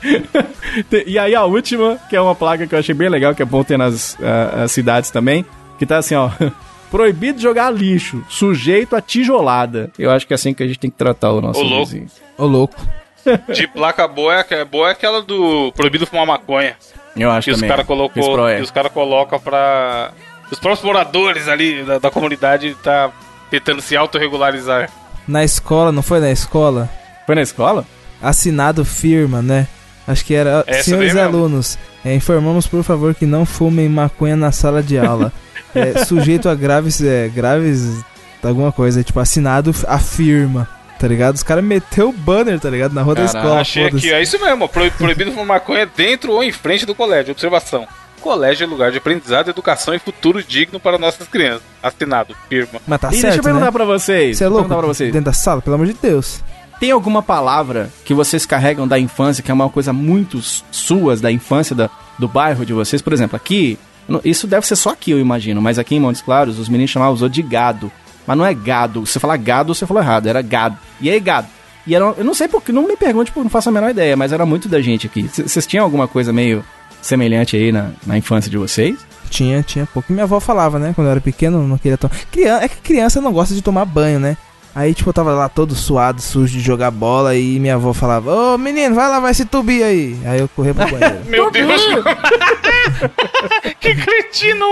[SPEAKER 2] E aí a última, que é uma placa que eu achei bem legal, que é bom ter nas as cidades também, que tá assim, ó. Proibido jogar lixo, sujeito a tijolada. Eu acho que é assim que a gente tem que tratar o nosso
[SPEAKER 1] Ô, louco.
[SPEAKER 2] vizinho.
[SPEAKER 3] Ô, louco.
[SPEAKER 1] De placa boa é, aque- boa é aquela do proibido fumar maconha.
[SPEAKER 2] Eu acho
[SPEAKER 1] Que os
[SPEAKER 2] também.
[SPEAKER 1] caras
[SPEAKER 2] Esse
[SPEAKER 1] colocou,
[SPEAKER 2] pro é.
[SPEAKER 1] que os cara colocam pra. Os próprios moradores ali da, da comunidade tá tentando se autorregularizar.
[SPEAKER 3] Na escola, não foi na escola?
[SPEAKER 2] Foi na escola?
[SPEAKER 3] Assinado firma, né? Acho que era.
[SPEAKER 1] Essa
[SPEAKER 3] Senhores alunos, é, informamos por favor que não fumem maconha na sala de aula. É, sujeito a graves. É, graves. Alguma coisa, tipo, assinado a firma. Tá ligado? Os caras meteu o banner, tá ligado? Na rua da
[SPEAKER 2] Caralho,
[SPEAKER 3] escola.
[SPEAKER 1] Achei aqui, é isso mesmo, proibido fumar maconha dentro ou em frente do colégio. Observação. Colégio é lugar de aprendizado, educação e futuro digno para nossas crianças. Assinado, firma.
[SPEAKER 3] Mas tá
[SPEAKER 2] e deixa eu
[SPEAKER 3] certo,
[SPEAKER 2] perguntar
[SPEAKER 3] né?
[SPEAKER 2] pra vocês.
[SPEAKER 3] Você é louco?
[SPEAKER 2] perguntar pra vocês.
[SPEAKER 3] Dentro da sala, pelo amor de Deus.
[SPEAKER 2] Tem alguma palavra que vocês carregam da infância, que é uma coisa muito suas, da infância da- do bairro de vocês? Por exemplo, aqui, isso deve ser só aqui, eu imagino, mas aqui em Montes Claros, os meninos chamavam de gado. Mas não é gado. Se você falar gado, você falou errado, era gado. E aí, gado? E era, eu não sei porque, não me pergunte, porque não faço a menor ideia, mas era muito da gente aqui. C- Vocês tinham alguma coisa meio semelhante aí na, na infância de vocês?
[SPEAKER 3] Tinha, tinha pouco. Minha avó falava, né? Quando eu era pequeno, não queria tomar. Criança, é que criança não gosta de tomar banho, né? Aí, tipo, eu tava lá todo suado, sujo de jogar bola, e minha avó falava, ô menino, vai lavar esse tubi aí. Aí eu corria pro banheiro.
[SPEAKER 1] Meu Deus! que cretino,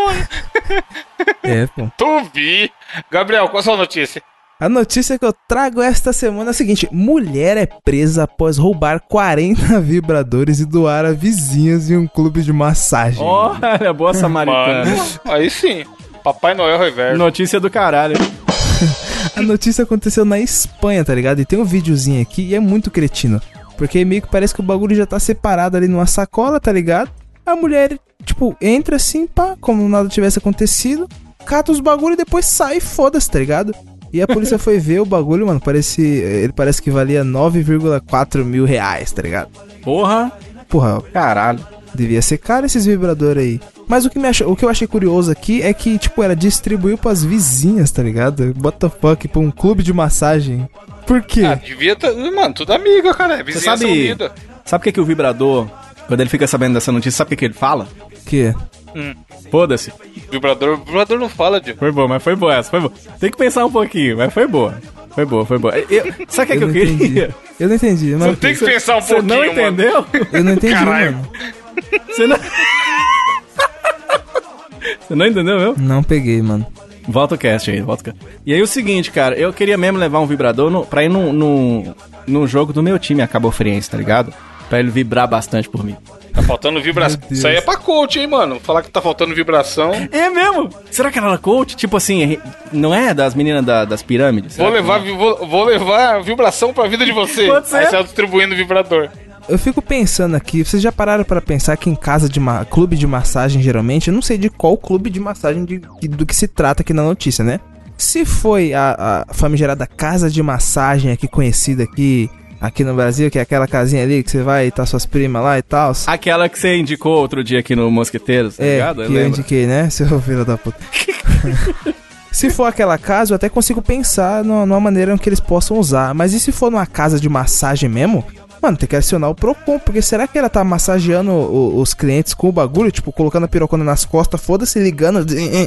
[SPEAKER 3] é, pô.
[SPEAKER 1] Tu vi! Gabriel, qual a sua notícia?
[SPEAKER 3] A notícia que eu trago esta semana é a seguinte: mulher é presa após roubar 40 vibradores e doar a vizinhas em um clube de massagem.
[SPEAKER 2] Olha, boa samaritana.
[SPEAKER 1] Aí sim. Papai Noel reverso.
[SPEAKER 2] Notícia do caralho.
[SPEAKER 3] A notícia aconteceu na Espanha, tá ligado? E tem um videozinho aqui e é muito cretino. Porque meio que parece que o bagulho já tá separado ali numa sacola, tá ligado? A mulher, tipo, entra assim, pá, como nada tivesse acontecido, cata os bagulhos e depois sai, foda-se, tá ligado? E a polícia foi ver o bagulho, mano, parece. Ele parece que valia 9,4 mil reais, tá ligado?
[SPEAKER 2] Porra,
[SPEAKER 3] Porra,
[SPEAKER 2] caralho.
[SPEAKER 3] devia ser caro esses vibradores aí. Mas o que, me achou, o que eu achei curioso aqui é que, tipo, ela distribuiu pras vizinhas, tá ligado? What the fuck, pra um clube de massagem. Por quê?
[SPEAKER 1] Ah, devia tá. Mano, tudo amiga, cara.
[SPEAKER 2] Você
[SPEAKER 1] Vizinhança
[SPEAKER 2] sabe,
[SPEAKER 1] unida.
[SPEAKER 2] sabe o que, que o vibrador, quando ele fica sabendo dessa notícia, sabe o que, que ele fala?
[SPEAKER 3] quê?
[SPEAKER 2] Foda-se.
[SPEAKER 1] Vibrador, vibrador não fala, Diego.
[SPEAKER 2] Foi boa, mas foi boa essa, foi boa. Tem que pensar um pouquinho, mas foi boa. Foi boa, foi boa. Eu- sabe o que, que eu,
[SPEAKER 3] não
[SPEAKER 2] queria?
[SPEAKER 3] entendi. Eu não entendi, mas.
[SPEAKER 1] Tem que pensar um
[SPEAKER 2] Você
[SPEAKER 1] pouquinho,
[SPEAKER 2] não
[SPEAKER 1] mano.
[SPEAKER 2] entendeu?
[SPEAKER 3] Eu não entendi,
[SPEAKER 1] Caralho.
[SPEAKER 3] mano.
[SPEAKER 2] Você não... Você não entendeu, meu?
[SPEAKER 3] Não peguei, mano.
[SPEAKER 2] Volta o cast aí, volta o cast. E aí o seguinte, cara, eu queria mesmo levar um vibrador no, pra ir no, no, no jogo do meu time, a Cabo Friense, tá ligado? Pra ele vibrar bastante por mim.
[SPEAKER 1] Tá faltando vibração. Isso aí é pra coach, hein, mano? Falar que tá faltando vibração.
[SPEAKER 2] É mesmo? Será que ela era coach? Tipo assim, não é das meninas da- das pirâmides?
[SPEAKER 1] Vou levar,
[SPEAKER 2] é?
[SPEAKER 1] vou, vou levar vibração pra vida de você.
[SPEAKER 2] Pode ser.
[SPEAKER 1] Aí você vai distribuindo vibrador.
[SPEAKER 3] Eu fico pensando aqui, vocês já pararam pra pensar que em casa de ma clube de massagem, geralmente, eu não sei de qual clube de massagem de- de- do que se trata aqui na notícia, né? Se foi a, a famigerada casa de massagem aqui conhecida aqui, aqui no Brasil, que é aquela casinha ali que você vai e tá suas primas lá e tal.
[SPEAKER 2] Aquela que você indicou outro dia aqui no Mosqueteiros, tá
[SPEAKER 3] É,
[SPEAKER 2] ligado? Eu
[SPEAKER 3] que eu indiquei, né? Seu filho da puta. se for aquela casa, eu até consigo pensar numa, maneira que eles possam usar. Mas e se for numa casa de massagem mesmo? Mano, tem que acionar o Procon, porque será que ela tá massageando os clientes com o bagulho? Tipo, colocando a pirocona nas costas, foda-se, ligando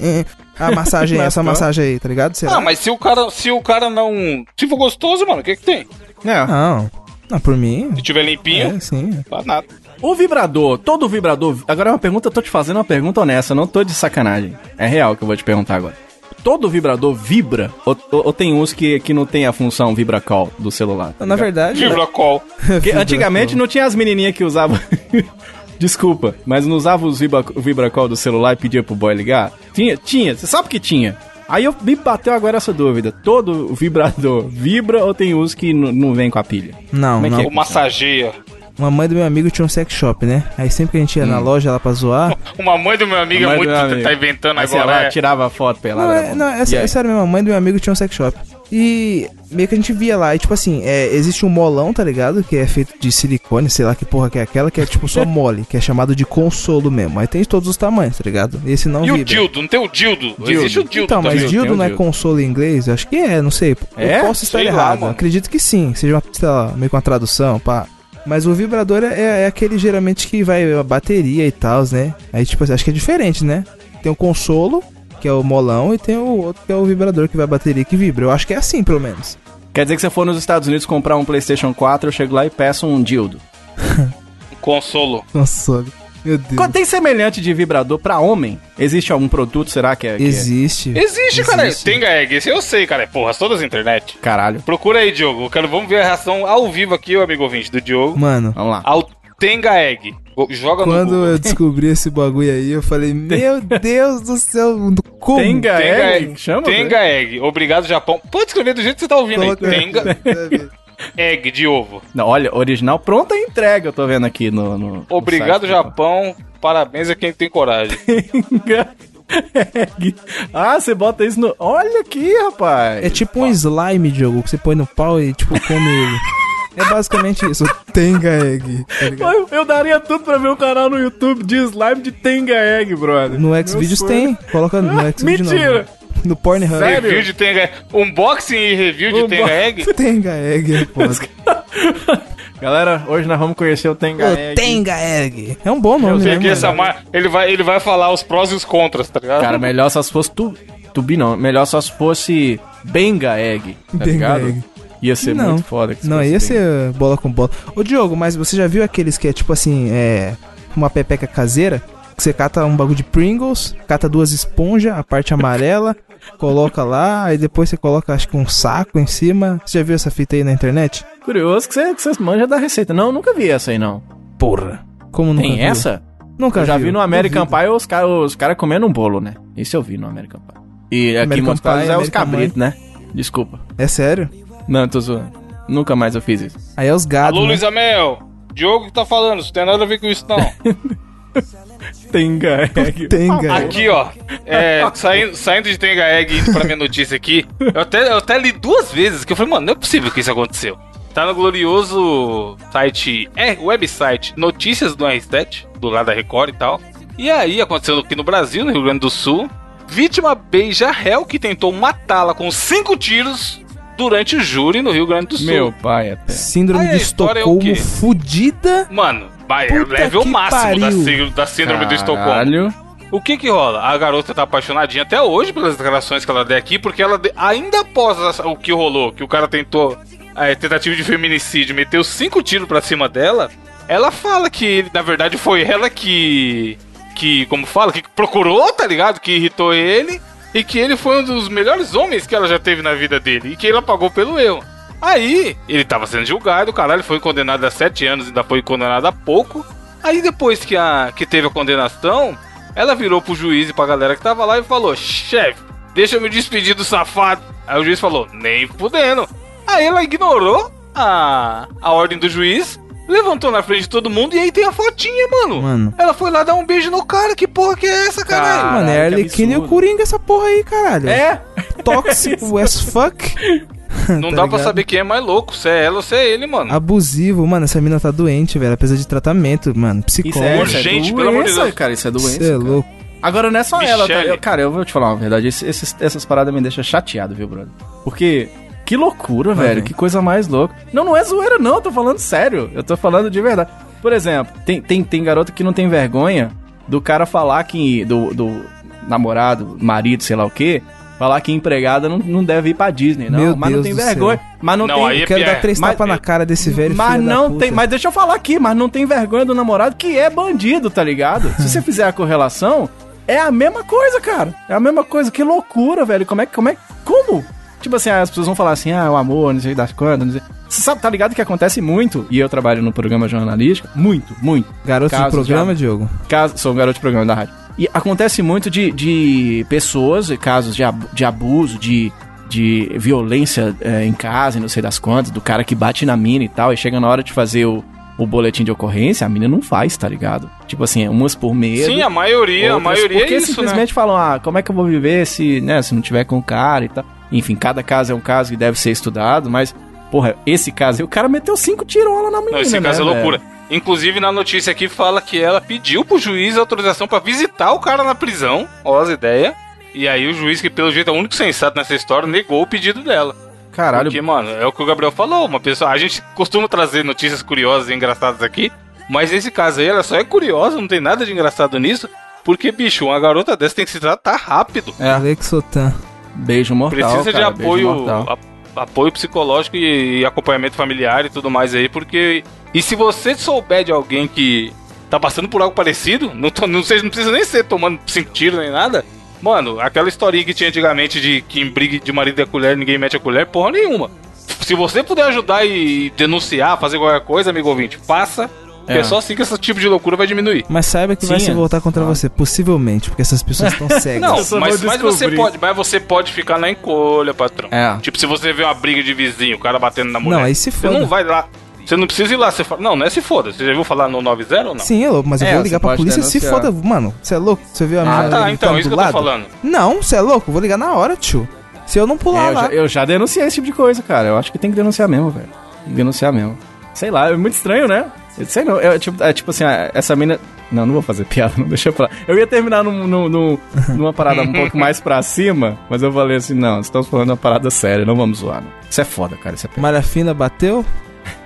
[SPEAKER 3] a massagem, essa massagem aí, tá ligado? Será?
[SPEAKER 1] Ah, mas se o cara, se o cara não. Se for gostoso, mano, o que que tem?
[SPEAKER 2] É.
[SPEAKER 3] Não, não, por mim,
[SPEAKER 1] Se tiver limpinho,
[SPEAKER 3] é, sim.
[SPEAKER 1] dá nada.
[SPEAKER 2] O vibrador, todo vibrador. Agora é uma pergunta, eu tô te fazendo uma pergunta honesta, não tô de sacanagem. É real que eu vou te perguntar agora. Todo vibrador vibra? Ou, ou- ou tem uns que, que não tem a função vibracall do celular? tá
[SPEAKER 3] Na verdade,
[SPEAKER 1] Vibracol.
[SPEAKER 2] Porque antigamente não tinha as menininhas que usavam. Desculpa, mas não usava os vibra, o vibracall do celular e pedia pro boy ligar? Tinha, tinha, você sabe que tinha. Aí eu me bateu agora essa dúvida. Todo vibrador vibra ou tem uns que não vem com a pilha?
[SPEAKER 3] não,
[SPEAKER 2] Como é que
[SPEAKER 3] não.
[SPEAKER 2] é?
[SPEAKER 1] O massageia.
[SPEAKER 3] Uma mãe do meu amigo tinha um sex shop, né? Aí sempre que a gente ia na loja lá pra zoar.
[SPEAKER 1] Uma mãe do meu amigo é muito.
[SPEAKER 2] meu amigo.
[SPEAKER 1] Tá inventando agora.
[SPEAKER 2] lá
[SPEAKER 1] é.
[SPEAKER 2] tirava a foto pelada.
[SPEAKER 3] Não, é, não, é,
[SPEAKER 2] E aí?
[SPEAKER 3] é sério mesmo, a mãe do meu amigo tinha um sex shop. E meio que a gente via lá, e tipo assim, é, existe um molão, tá ligado? Que é feito de silicone, sei lá que porra que é aquela, que é tipo só mole, que é chamado de consolo mesmo. Aí tem de todos os tamanhos, tá ligado? Esse não
[SPEAKER 1] E o
[SPEAKER 3] vibra.
[SPEAKER 1] dildo? Não tem o dildo? Existe o dildo
[SPEAKER 3] Então, mas dildo
[SPEAKER 2] o
[SPEAKER 3] não é
[SPEAKER 2] dildo.
[SPEAKER 3] consolo em inglês? Eu acho que é, não sei.
[SPEAKER 2] É?
[SPEAKER 3] Eu posso estar
[SPEAKER 1] Sei lá,
[SPEAKER 3] errado.
[SPEAKER 1] mano.
[SPEAKER 3] Acredito que sim, seja uma, sei lá, meio com uma tradução, pá. Mas o vibrador é, é aquele geralmente que vai a bateria e tal, né? Aí, tipo, acho que é diferente, né? Tem o consolo, que é o molão, e tem o outro que é o vibrador que vai a bateria que vibra. Eu acho que é assim, pelo menos.
[SPEAKER 2] Quer dizer que se eu for nos Estados Unidos comprar um PlayStation 4, eu chego lá e peço um dildo.
[SPEAKER 1] Consolo.
[SPEAKER 3] Consolo. Meu Deus.
[SPEAKER 2] Tem semelhante de vibrador pra homem, existe algum produto, será que é? que é?
[SPEAKER 3] Existe.
[SPEAKER 1] Existe, cara.
[SPEAKER 3] Existe.
[SPEAKER 1] Tenga Egg. Esse eu sei, cara. Porra, todas as internet.
[SPEAKER 2] Caralho.
[SPEAKER 1] Procura aí, Diogo. Quero, vamos ver a reação ao vivo aqui, o amigo ouvinte do Diogo.
[SPEAKER 3] Mano,
[SPEAKER 2] Vamos lá.
[SPEAKER 1] Ao Tenga Egg. Joga no
[SPEAKER 3] quando
[SPEAKER 1] Google.
[SPEAKER 3] eu descobri esse bagulho aí, eu falei, meu Deus do céu, como?
[SPEAKER 2] Tenga
[SPEAKER 1] Tenga
[SPEAKER 2] Egg?
[SPEAKER 1] Egg.
[SPEAKER 2] Chama?
[SPEAKER 1] Tenga Egg. Obrigado, Japão. Pode escrever do jeito que você tá ouvindo aí.
[SPEAKER 3] Coloca aí.
[SPEAKER 1] Tenga Egg de ovo.
[SPEAKER 2] Não, olha, original pronta e entrega, eu tô vendo aqui no. no- no
[SPEAKER 1] Obrigado,
[SPEAKER 2] site.
[SPEAKER 1] Japão. Parabéns a quem tem coragem.
[SPEAKER 2] Tenga Egg. Ah, você bota isso no. Olha aqui, rapaz.
[SPEAKER 3] É tipo um slime, Diogo, que você põe no pau e, tipo, come ele. É basicamente isso. Tenga egg. Tá?
[SPEAKER 2] Eu, eu daria tudo pra ver um canal no YouTube de slime de Tenga Egg, brother.
[SPEAKER 3] No Xvideos tem. Coloca no Xvideos.
[SPEAKER 2] Mentira!
[SPEAKER 3] No Pornhub.
[SPEAKER 2] Sério?
[SPEAKER 1] Review de Tenga Unboxing e review de
[SPEAKER 2] Unbo-
[SPEAKER 1] Tenga Egg.
[SPEAKER 3] Tenga Egg, é foda.
[SPEAKER 2] Galera, hoje nós vamos conhecer o Tenga
[SPEAKER 3] O
[SPEAKER 2] Egg.
[SPEAKER 3] Tenga Egg. É um bom nome,
[SPEAKER 1] Vê
[SPEAKER 3] né,
[SPEAKER 1] essa mar... ele, vai, ele vai falar os prós e os contras, tá ligado?
[SPEAKER 2] Cara, melhor só se fosse tu, tubi não, melhor só se fosse Benga Egg, tá
[SPEAKER 3] Benga
[SPEAKER 2] ligado?
[SPEAKER 3] Egg.
[SPEAKER 2] Ia ser
[SPEAKER 3] Não.
[SPEAKER 2] muito foda. que
[SPEAKER 3] Não, ia ser bola com bola. Ô, Diogo, mas você já viu aqueles que é tipo assim, é. Uma pepeca caseira? Que você cata um bagulho de Pringles, cata duas esponjas, a parte amarela, coloca lá, aí depois você coloca, acho que um saco em cima. Você já viu essa fita aí na internet?
[SPEAKER 2] Curioso que você, que você manja da receita. Não, nunca vi essa aí não.
[SPEAKER 3] Porra. Como nunca
[SPEAKER 2] Tem
[SPEAKER 3] viu?
[SPEAKER 2] essa?
[SPEAKER 3] Nunca
[SPEAKER 2] Eu já
[SPEAKER 3] viu.
[SPEAKER 2] vi no American
[SPEAKER 3] Duvido.
[SPEAKER 2] Pie os caras os cara comendo um bolo, né? Isso eu vi no American Pie. E aqui em
[SPEAKER 3] American
[SPEAKER 2] Montes Claros
[SPEAKER 3] Pie,
[SPEAKER 2] é os cabritos, né? Desculpa.
[SPEAKER 3] É sério?
[SPEAKER 2] Não, tô zoando. Nunca mais eu fiz isso.
[SPEAKER 3] Aí é os gados.
[SPEAKER 1] Alô,
[SPEAKER 3] né?
[SPEAKER 1] Luiz Amel. Diogo que tá falando, isso não tem nada a ver com isso, não.
[SPEAKER 2] Tenga Egg.
[SPEAKER 3] Tenga.
[SPEAKER 1] Aqui, ó. É, saindo, saindo de Tenga Egg e indo pra minha notícia aqui. Eu até, eu até li duas vezes que eu falei, mano, não é possível que isso aconteceu. Tá no glorioso site, é, website Notícias do R7, do lado da Record e tal. E aí, aconteceu aqui no Brasil, no Rio Grande do Sul. Vítima beija réu que tentou matá-la com cinco tiros durante o júri no Rio Grande do Sul.
[SPEAKER 2] Meu pai até.
[SPEAKER 3] Síndrome
[SPEAKER 1] Aí a
[SPEAKER 3] de
[SPEAKER 1] é o
[SPEAKER 3] Estocolmo
[SPEAKER 1] quê?
[SPEAKER 3] fudida.
[SPEAKER 1] Mano, vai, é o level
[SPEAKER 3] que
[SPEAKER 1] máximo da, síndrome do Estocolmo.
[SPEAKER 2] Caralho.
[SPEAKER 1] O que que rola? A garota tá apaixonadinha até hoje pelas declarações que ela deu aqui, porque ela, de- ainda após o que rolou, que o cara tentou é, tentativa de feminicídio, meteu cinco tiros pra cima dela, ela fala que, na verdade, foi ela que, que, como fala, que procurou, tá ligado? Que irritou ele, e que ele foi um dos melhores homens que ela já teve na vida dele, e que ela pagou pelo erro. Aí, ele tava sendo julgado, caralho foi condenado a sete anos, ainda foi condenado a pouco. Aí depois que, a, que teve a condenação, ela virou pro juiz e pra galera que tava lá e falou: chefe, deixa eu me despedir do safado. Aí o juiz falou: nem fudendo. Aí ela ignorou a, a ordem do juiz, levantou na frente de todo mundo e aí tem a fotinha, mano.
[SPEAKER 3] Mano.
[SPEAKER 1] Ela foi lá dar um beijo no cara, que porra que é essa, caralho?
[SPEAKER 2] Caralho,
[SPEAKER 3] Mano, é
[SPEAKER 2] que
[SPEAKER 3] Arlequina e o
[SPEAKER 2] absurdo.
[SPEAKER 3] Coringa essa porra aí, caralho.
[SPEAKER 2] É?
[SPEAKER 3] Tóxico as fuck.
[SPEAKER 1] Não
[SPEAKER 3] Tá
[SPEAKER 1] dá pra
[SPEAKER 3] ligado?
[SPEAKER 1] saber quem é mais louco, se é ela ou se é ele, mano.
[SPEAKER 3] Abusivo, mano, essa mina tá doente, velho. Ela precisa de tratamento, mano.
[SPEAKER 2] Isso
[SPEAKER 3] Psicólogo.
[SPEAKER 2] é,
[SPEAKER 1] Urgente,
[SPEAKER 2] isso é
[SPEAKER 1] pelo amor de
[SPEAKER 2] doença,
[SPEAKER 1] Deus.
[SPEAKER 2] cara. Isso é doença.
[SPEAKER 3] Cê é
[SPEAKER 2] cara.
[SPEAKER 3] louco.
[SPEAKER 2] Agora não é só ela, tá?
[SPEAKER 1] Michele.
[SPEAKER 2] Eu- cara, eu vou te falar uma verdade. esse- esses- essas paradas me deixam chateado, viu, brother? Porque. Que loucura, velho.
[SPEAKER 3] velho.
[SPEAKER 2] Que coisa mais louca. Não, não é zoeira, não. Eu tô falando sério. Eu tô falando de verdade. Por exemplo, tem, tem, tem garota que não tem vergonha do cara falar que. Do, do namorado, marido, sei lá o quê. Falar que empregada não, não deve ir pra Disney, não.
[SPEAKER 3] Meu
[SPEAKER 2] mas não
[SPEAKER 3] Deus
[SPEAKER 2] tem
[SPEAKER 3] do
[SPEAKER 2] vergonha.
[SPEAKER 3] céu.
[SPEAKER 2] Mas não,
[SPEAKER 1] Não,
[SPEAKER 2] tem.
[SPEAKER 1] aí é
[SPEAKER 3] Eu quero
[SPEAKER 1] Pierre,
[SPEAKER 3] dar três
[SPEAKER 2] mas-
[SPEAKER 3] tapas na cara desse velho
[SPEAKER 2] Mas
[SPEAKER 3] filho da
[SPEAKER 2] não
[SPEAKER 3] puta.
[SPEAKER 2] tem, mas deixa eu falar aqui, mas não tem vergonha do namorado que é bandido, tá ligado? Se você fizer a correlação, é a mesma coisa, cara. É a mesma coisa. Que loucura, velho. Como é que como é como? Tipo assim, as pessoas vão falar assim: "Ah, o amor, não sei das quantas, não sei". Você sabe, tá ligado que acontece muito, e eu trabalho no programa jornalístico, muito, muito.
[SPEAKER 3] Garoto de
[SPEAKER 2] Casos
[SPEAKER 3] programa,
[SPEAKER 2] de-
[SPEAKER 3] Diogo?
[SPEAKER 2] Caso, sou um garoto de programa da rádio. E acontece muito de, de pessoas, casos de, ab- de abuso, de, de violência é, em casa e não sei das quantas, do cara que bate na mina e tal, e chega na hora de fazer o, o boletim de ocorrência, a mina não faz, tá ligado? Tipo assim, umas por medo.
[SPEAKER 1] Sim, a maioria, a maioria
[SPEAKER 2] porque
[SPEAKER 1] é isso, né?
[SPEAKER 2] simplesmente falam, ah, como é que eu vou viver se, né, se não tiver com o cara e tal. Enfim, cada caso é um caso que deve ser estudado, mas, porra, esse caso aí, o cara meteu cinco tirolas na menina,
[SPEAKER 1] Não, esse
[SPEAKER 2] né,
[SPEAKER 1] caso é loucura. Inclusive, na notícia aqui fala que ela pediu pro juiz autorização pra visitar o cara na prisão. Ó, as ideias. E aí o juiz, que pelo jeito é o único sensato nessa história, negou o pedido dela.
[SPEAKER 2] Caralho,
[SPEAKER 1] Porque, mano, é o que o Gabriel falou. Uma pessoa. A gente costuma trazer notícias curiosas e engraçadas aqui. Mas nesse caso aí, ela só é curiosa, não tem nada de engraçado nisso. Porque, bicho, uma garota dessa tem que se tratar rápido.
[SPEAKER 2] É.
[SPEAKER 3] Lexotan.
[SPEAKER 2] Beijo mortal,
[SPEAKER 1] Precisa de
[SPEAKER 2] cara, beijo
[SPEAKER 1] apoio, a- apoio psicológico e, e acompanhamento familiar e tudo mais aí, porque. E se você souber de alguém que tá passando por algo parecido, não, não, seja, não precisa nem ser tomando cinco tiros nem nada. Mano, aquela historinha que tinha antigamente de que em briga de marido e a colher ninguém mete a colher, porra nenhuma. Se você puder ajudar e denunciar, fazer qualquer coisa, amigo ouvinte, faça. Porque é,
[SPEAKER 2] É.
[SPEAKER 1] só assim que esse tipo de loucura vai diminuir.
[SPEAKER 3] Mas saiba que vai
[SPEAKER 2] Sim,
[SPEAKER 3] se
[SPEAKER 2] é.
[SPEAKER 3] voltar contra você, possivelmente, porque essas pessoas estão cegas.
[SPEAKER 1] Não, mas, mas você pode, mas você pode ficar na encolha, patrão.
[SPEAKER 2] É.
[SPEAKER 1] Tipo, se você vê uma briga de vizinho, o cara batendo na mulher.
[SPEAKER 3] Não, aí se
[SPEAKER 1] Você
[SPEAKER 3] foda.
[SPEAKER 1] não vai lá. Você não precisa ir lá. Você fala, não, não é se foda. Você já viu falar no 90 ou não?
[SPEAKER 3] Sim, é louco, mas eu
[SPEAKER 2] É,
[SPEAKER 3] vou
[SPEAKER 2] você
[SPEAKER 3] ligar pra polícia se foda. Mano, você é louco? Você viu a
[SPEAKER 1] Ah,
[SPEAKER 3] menina
[SPEAKER 1] tá, então, isso
[SPEAKER 3] do
[SPEAKER 1] que eu tô
[SPEAKER 3] lado?
[SPEAKER 1] falando.
[SPEAKER 3] Não, você é louco? Vou ligar na hora, tio. Se eu não pular
[SPEAKER 2] É, eu,
[SPEAKER 3] lá.
[SPEAKER 2] já, eu já denunciei esse tipo de coisa, cara. Eu acho que tem que denunciar mesmo, velho. Denunciar mesmo. Sei lá, é muito estranho, né? Eu sei não, é tipo, é tipo assim, ah, essa mina. Não, não vou fazer piada, não, deixa eu falar. Eu ia terminar num, num- num- numa parada um pouco mais pra cima, mas eu falei assim: não, estamos falando uma parada séria, não vamos zoar. Não. Isso é foda, cara, isso é péssimo.
[SPEAKER 3] Malha fina bateu?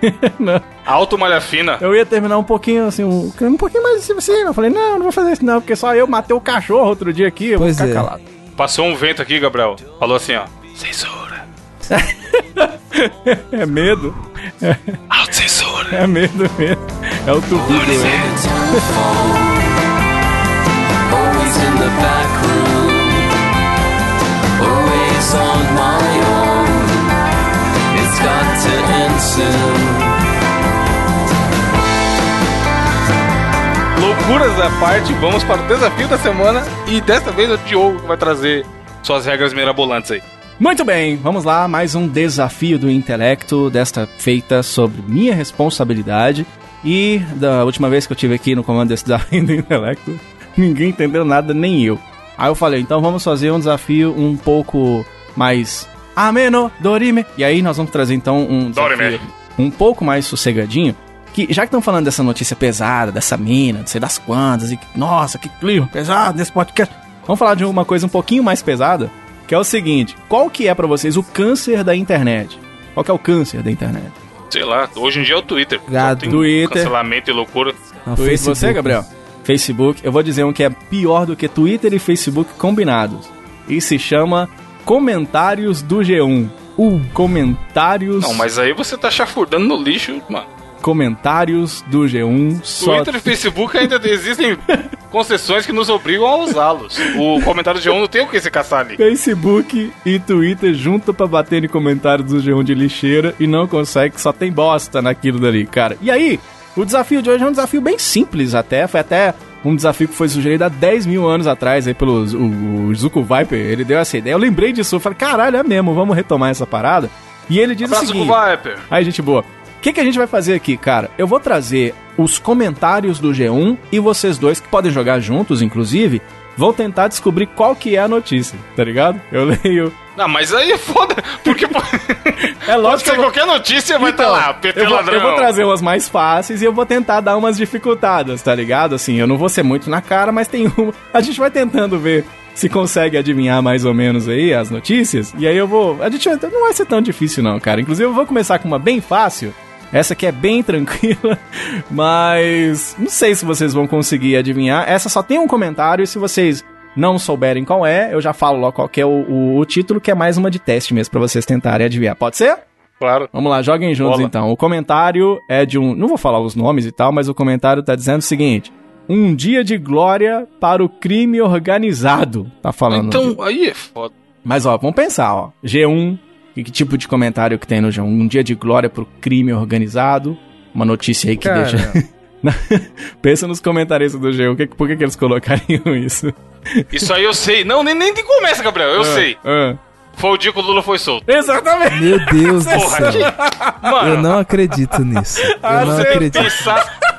[SPEAKER 2] Não.
[SPEAKER 1] Alto malha fina.
[SPEAKER 2] Eu ia terminar um pouquinho assim, um, um pouquinho mais assim, assim. Eu falei: não, não vou fazer isso não, porque só eu matei o cachorro outro dia aqui, eu
[SPEAKER 3] Pois
[SPEAKER 2] vou ficar
[SPEAKER 3] é.
[SPEAKER 2] calado.
[SPEAKER 1] Passou um vento aqui, Gabriel. Falou assim, ó. Censura.
[SPEAKER 2] É medo,
[SPEAKER 1] Autocensura.
[SPEAKER 2] é medo mesmo. É o tubido.
[SPEAKER 6] Always in the back room, always on my own. It's got to end soon.
[SPEAKER 1] Loucuras à parte, vamos para o desafio da semana. E dessa vez é o Diogo que vai trazer suas regras mirabolantes aí.
[SPEAKER 2] Muito bem, vamos lá, mais um desafio do intelecto, desta feita sobre minha responsabilidade. E da última vez que eu tive aqui no comando desse desafio do intelecto, ninguém entendeu nada, nem eu. Aí eu falei, então vamos fazer um desafio um pouco mais ameno, dorime. E aí nós vamos trazer então um desafio
[SPEAKER 1] Dorime.
[SPEAKER 2] um pouco mais sossegadinho. Que já que estão falando dessa notícia pesada, dessa mina, não sei das quantas, e que, nossa, que clima pesado nesse podcast. Vamos falar de uma coisa um pouquinho mais pesada, que é o seguinte: qual que é pra vocês o câncer da internet? Qual que é o câncer da internet?
[SPEAKER 1] Sei lá, hoje em dia é o Twitter.
[SPEAKER 3] Gado.
[SPEAKER 2] Twitter.
[SPEAKER 1] Cancelamento e loucura.
[SPEAKER 3] Não,
[SPEAKER 2] Twitter,
[SPEAKER 3] Facebook.
[SPEAKER 2] você, Gabriel? Facebook. Eu vou dizer um que é pior do que Twitter e Facebook combinados. E se chama Comentários do G1. Uh, comentários.
[SPEAKER 1] Não, mas aí você tá chafurdando no lixo, mano.
[SPEAKER 2] Comentários do G1. Só
[SPEAKER 1] Twitter e Facebook ainda existem concessões que nos obrigam a usá-los. O comentário de um não tem o que se caçar ali.
[SPEAKER 2] Facebook e Twitter junto pra bater em comentários do G1 de lixeira e não consegue, só tem bosta naquilo dali, cara. E aí, o desafio de hoje é um desafio bem simples até, foi até um desafio que foi sugerido há 10 mil anos atrás aí pelo o, o Zuko Viper, ele deu essa ideia, eu lembrei disso, eu falei, caralho, é mesmo, vamos retomar essa parada. E ele diz
[SPEAKER 1] Abraço
[SPEAKER 2] o
[SPEAKER 1] com o
[SPEAKER 2] seguinte...
[SPEAKER 1] Viper.
[SPEAKER 2] Aí, gente boa. O que, que a gente vai fazer aqui, cara? Eu vou trazer os comentários do G1 e vocês dois, que podem jogar juntos, inclusive, vão tentar descobrir qual que é a notícia, tá ligado? Eu leio.
[SPEAKER 1] Não, mas aí é foda, porque pode
[SPEAKER 2] É
[SPEAKER 1] pode
[SPEAKER 2] lógico que
[SPEAKER 1] ser
[SPEAKER 2] vou...
[SPEAKER 1] qualquer notícia, vai estar
[SPEAKER 2] Então,
[SPEAKER 1] lá, PT
[SPEAKER 2] eu vou,
[SPEAKER 1] ladrão.
[SPEAKER 2] eu vou trazer umas mais fáceis e eu vou tentar dar umas dificultadas, tá ligado? Assim, eu não vou ser muito na cara, mas tem uma. A gente vai tentando ver se consegue adivinhar mais ou menos aí as notícias. E aí eu vou. A gente não vai ser tão difícil, não, cara. Inclusive, eu vou começar com uma bem fácil. Essa aqui é bem tranquila, mas não sei se vocês vão conseguir adivinhar. Essa só tem um comentário e se vocês não souberem qual é, eu já falo logo qual que é o, o- o título, que é mais uma de teste mesmo pra vocês tentarem adivinhar. Pode ser?
[SPEAKER 1] Claro.
[SPEAKER 2] Vamos lá, joguem juntos
[SPEAKER 1] Bola.
[SPEAKER 2] então. O comentário é de um. Não vou falar os nomes e tal, mas o comentário tá dizendo o seguinte: Um dia de glória para o crime organizado. Tá falando.
[SPEAKER 1] Então, aí é foda.
[SPEAKER 2] Mas ó, vamos pensar, ó. G1, que, que tipo de comentário que tem no G1? Um dia de glória pro crime organizado. Uma notícia aí que
[SPEAKER 3] Cara.
[SPEAKER 2] deixa. Pensa nos comentaristas do G1, que, por que, que eles colocariam isso?
[SPEAKER 1] Isso aí eu sei. Não, nem, nem começa, Gabriel, eu sei.
[SPEAKER 2] Ah.
[SPEAKER 1] Foi o dia que o Lula foi solto.
[SPEAKER 2] Exatamente!
[SPEAKER 3] Meu Deus do
[SPEAKER 1] Porra,
[SPEAKER 3] céu.
[SPEAKER 1] Mano,
[SPEAKER 3] Eu não acredito nisso.
[SPEAKER 2] Ah,
[SPEAKER 3] Eu não
[SPEAKER 1] você
[SPEAKER 3] acredito.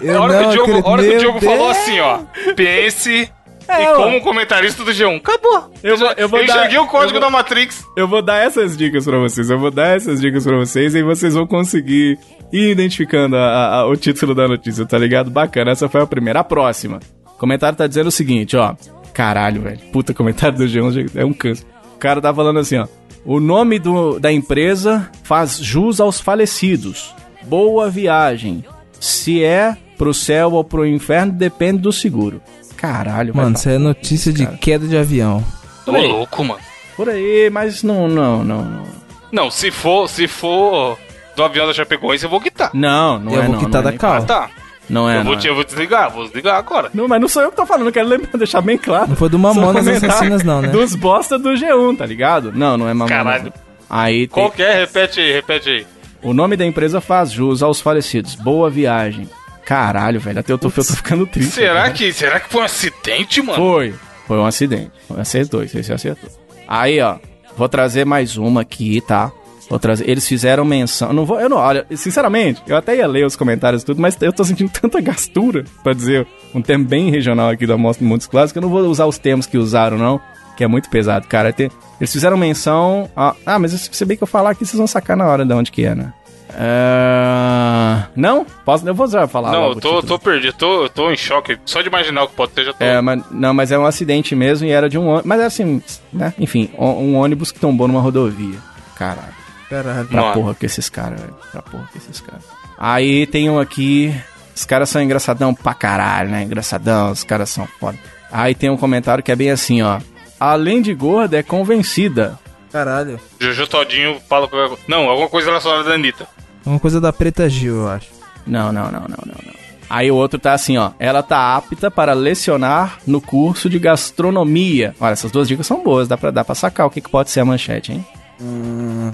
[SPEAKER 3] Eu
[SPEAKER 1] a hora, que
[SPEAKER 3] não
[SPEAKER 1] o Diogo, a hora que o
[SPEAKER 3] acredito.
[SPEAKER 1] Diogo
[SPEAKER 3] Meu
[SPEAKER 1] falou
[SPEAKER 3] Deus.
[SPEAKER 1] assim, ó. Pense
[SPEAKER 2] É,
[SPEAKER 1] e
[SPEAKER 2] ó.
[SPEAKER 1] como comentarista do G1. Acabou.
[SPEAKER 2] Eu vou- eu vou dar-
[SPEAKER 1] enxerguei o código
[SPEAKER 2] eu vou-
[SPEAKER 1] da Matrix.
[SPEAKER 2] Eu vou dar essas dicas pra vocês. Eu vou dar essas dicas pra vocês e vocês vão conseguir ir identificando a- a- o título da notícia, tá ligado? Bacana, essa foi a primeira. A próxima. O comentário tá dizendo o seguinte, ó. Caralho, velho. Puta, comentário do G1 é um câncer. O cara tá falando assim, ó. O nome do, da empresa faz jus aos falecidos. Boa viagem. Se é pro céu ou pro inferno, depende do seguro. Caralho,
[SPEAKER 3] Mano, isso é notícia de
[SPEAKER 2] cara.
[SPEAKER 3] queda de avião.
[SPEAKER 1] Tô louco, mano.
[SPEAKER 2] Por aí, mas não, não, não, não.
[SPEAKER 1] Não, se for, se for do avião da Chapecoense, eu vou quitar.
[SPEAKER 2] Não, não
[SPEAKER 3] Eu
[SPEAKER 2] é
[SPEAKER 3] vou
[SPEAKER 2] não,
[SPEAKER 3] quitar
[SPEAKER 2] não é
[SPEAKER 3] da
[SPEAKER 2] nem-
[SPEAKER 3] cal.
[SPEAKER 1] Ah, tá.
[SPEAKER 2] Não é,
[SPEAKER 1] eu, vou,
[SPEAKER 2] não
[SPEAKER 1] te-
[SPEAKER 2] é.
[SPEAKER 1] eu vou desligar, vou desligar agora.
[SPEAKER 2] Não, mas não sou eu que tô falando, eu quero lembrar, deixar bem claro.
[SPEAKER 3] Não foi do Mamonas Assassinas, não, né?
[SPEAKER 2] Dos bosta do G1, tá ligado? Não, não é Mamonas.
[SPEAKER 1] Caralho.
[SPEAKER 2] Aí tem-
[SPEAKER 1] Qual que é? Repete aí, repete aí.
[SPEAKER 2] o nome da empresa faz jus aos falecidos. Boa viagem. Caralho, velho, até eu tô, eu tô ficando triste.
[SPEAKER 1] Será
[SPEAKER 2] cara.
[SPEAKER 1] que, será que foi um acidente, mano?
[SPEAKER 2] Foi. Foi um acidente. Acertou, isso aí você acertou. Aí, ó, vou trazer mais uma aqui, tá? Vou trazer. Eles fizeram menção. Não vou. Eu não. Olha, sinceramente, eu até ia ler os comentários e tudo, mas eu tô sentindo tanta gastura, pra dizer um termo bem regional aqui da Mostra de Mundos Clássicos, que eu não vou usar os termos que usaram, não. Que é muito pesado, cara. Eles fizeram menção. A, ah, mas se bem que eu falar aqui, vocês vão sacar na hora de onde que é, né? É... Não? Posso, eu vou já falar.
[SPEAKER 1] não, eu tô, tô perdido, tô, tô em choque. Só de imaginar o que pode ter, já tô.
[SPEAKER 2] É, mas, não, mas é um acidente mesmo e era de um ônibus. Mas é assim, né? Enfim, um, um ônibus que tombou numa rodovia. Caralho.
[SPEAKER 3] Caralho.
[SPEAKER 2] Pra
[SPEAKER 1] Mano.
[SPEAKER 2] porra com esses caras, velho. Pra porra com esses caras. Aí tem um aqui. Os caras são engraçadão pra caralho, né? Engraçadão, os caras são foda. Aí tem um comentário que é bem assim, ó. Além de gorda, é convencida.
[SPEAKER 3] Caralho.
[SPEAKER 1] Jojo Todinho fala. Não, alguma coisa relacionada à Anitta.
[SPEAKER 3] É uma coisa da Preta Gil, eu acho.
[SPEAKER 2] Não, não, não, não, não, não. Aí o outro tá assim, ó. Ela tá apta para lecionar no curso de gastronomia. Olha, essas duas dicas são boas, dá pra, dá pra sacar o que, que pode ser a manchete, hein?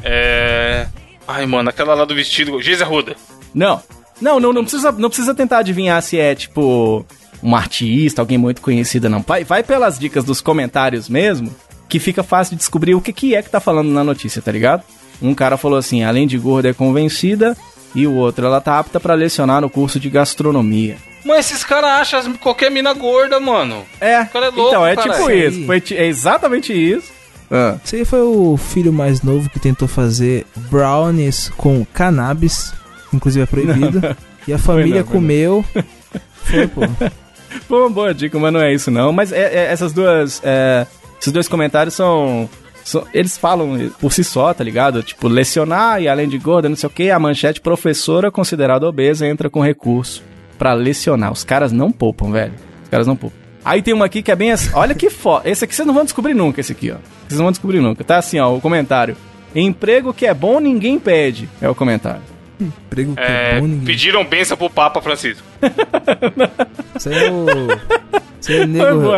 [SPEAKER 1] É. Ai, mano, aquela lá do vestido. Geisa Ruda.
[SPEAKER 2] Não. Não, não, não precisa, não precisa tentar adivinhar se é, tipo, um artista, alguém muito conhecida, não. Vai, vai pelas dicas dos comentários mesmo, que fica fácil de descobrir o que, que é que tá falando na notícia, tá ligado? Um cara falou assim, além de gorda é convencida, e o outro, ela tá apta pra lecionar no curso de gastronomia.
[SPEAKER 1] Mas esses caras acham qualquer mina gorda, mano.
[SPEAKER 2] É,
[SPEAKER 1] cara é louco,
[SPEAKER 2] então, é
[SPEAKER 1] caralho.
[SPEAKER 2] tipo
[SPEAKER 3] Isso.
[SPEAKER 2] Foi, é exatamente isso. Ah,
[SPEAKER 3] Esse aí foi o filho mais novo que tentou fazer brownies com cannabis, inclusive é proibido. e a família
[SPEAKER 2] não, foi não.
[SPEAKER 3] comeu. Foi, pô.
[SPEAKER 2] Foi uma boa dica, mas não é isso não. Mas é- é- essas duas. é, esses dois comentários são, são- Eles falam por si só, tá ligado? Tipo, lecionar e além de gorda, não sei o que, a manchete professora considerada obesa entra com recurso pra lecionar. Os caras não poupam, velho. Os caras não poupam. Aí tem uma aqui que é bem assim. Olha que foda. Esse aqui vocês não vão descobrir nunca, esse aqui, ó. Vocês não vão descobrir nunca. Tá assim, ó, o comentário. Emprego que é bom, ninguém pede. É o comentário.
[SPEAKER 3] Emprego que
[SPEAKER 1] É,
[SPEAKER 3] é bom, ninguém.
[SPEAKER 1] pediram benção pro Papa Francisco.
[SPEAKER 3] Isso aí é o. Aí é nego.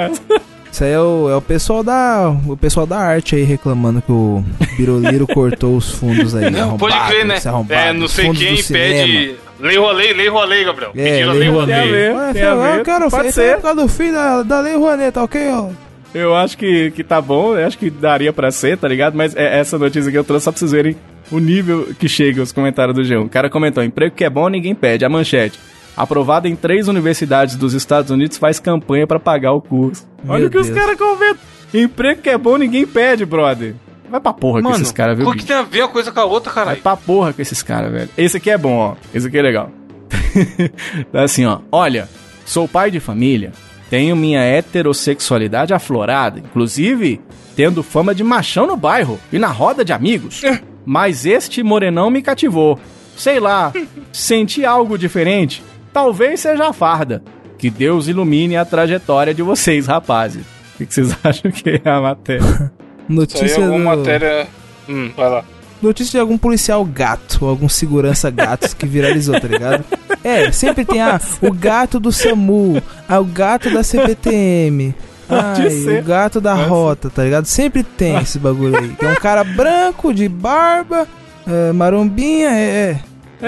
[SPEAKER 3] Isso aí é o, é o pessoal da. O pessoal da arte aí reclamando que o Biroliro cortou os fundos aí.
[SPEAKER 1] Não, pode crer, né? É, não sei quem pede. Lei Rolei, Lei Rolei, Gabriel.
[SPEAKER 3] É,
[SPEAKER 1] Pediram
[SPEAKER 3] Lei
[SPEAKER 1] Lei
[SPEAKER 3] Rouanet.
[SPEAKER 2] Tem a
[SPEAKER 1] Rolei.
[SPEAKER 2] ver,
[SPEAKER 3] Ué,
[SPEAKER 2] tem a
[SPEAKER 3] filho,
[SPEAKER 2] ver.
[SPEAKER 3] eu quero
[SPEAKER 2] Pode ser.
[SPEAKER 3] por causa do filho da, da Lei Rouanet, tá ok, ó?
[SPEAKER 2] Eu acho que, que tá bom, eu acho que daria pra ser, tá ligado? Mas é essa notícia que eu trouxe só pra vocês verem o nível que chega os comentários do G1. O cara comentou: emprego que é bom, ninguém pede. A manchete. Aprovado em três universidades dos Estados Unidos, faz campanha pra pagar o curso.
[SPEAKER 3] Meu
[SPEAKER 2] Olha o que os caras comentam. Emprego que é bom, ninguém pede, brother. Vai pra porra com
[SPEAKER 1] Mano,
[SPEAKER 2] esses caras, viu?
[SPEAKER 1] o que tem a ver uma coisa com a outra,
[SPEAKER 2] Vai
[SPEAKER 1] caralho?
[SPEAKER 2] pra porra com esses caras, velho. Esse aqui é bom, ó. Esse aqui é legal. tá assim, ó. Olha, sou pai de família, tenho minha heterossexualidade aflorada, inclusive tendo fama de machão no bairro e na roda de amigos. Mas este morenão me cativou. Sei lá, senti algo diferente. Talvez seja a farda. Que Deus ilumine a trajetória de vocês, rapazes. O que que vocês acham que é a matéria?
[SPEAKER 1] Isso aí
[SPEAKER 3] Notícia,
[SPEAKER 1] é alguma
[SPEAKER 3] do-
[SPEAKER 1] matéria. Hum, vai lá.
[SPEAKER 3] notícia de algum policial gato, ou algum segurança gatos que viralizou, tá ligado? É, sempre tem ah, o gato do SAMU, ah, o gato da CPTM.
[SPEAKER 2] Pode
[SPEAKER 3] Ai,
[SPEAKER 2] ser.
[SPEAKER 3] o gato da rota, tá ligado? Sempre tem esse bagulho aí. Que é um cara branco, de barba, é, marombinha, é. é.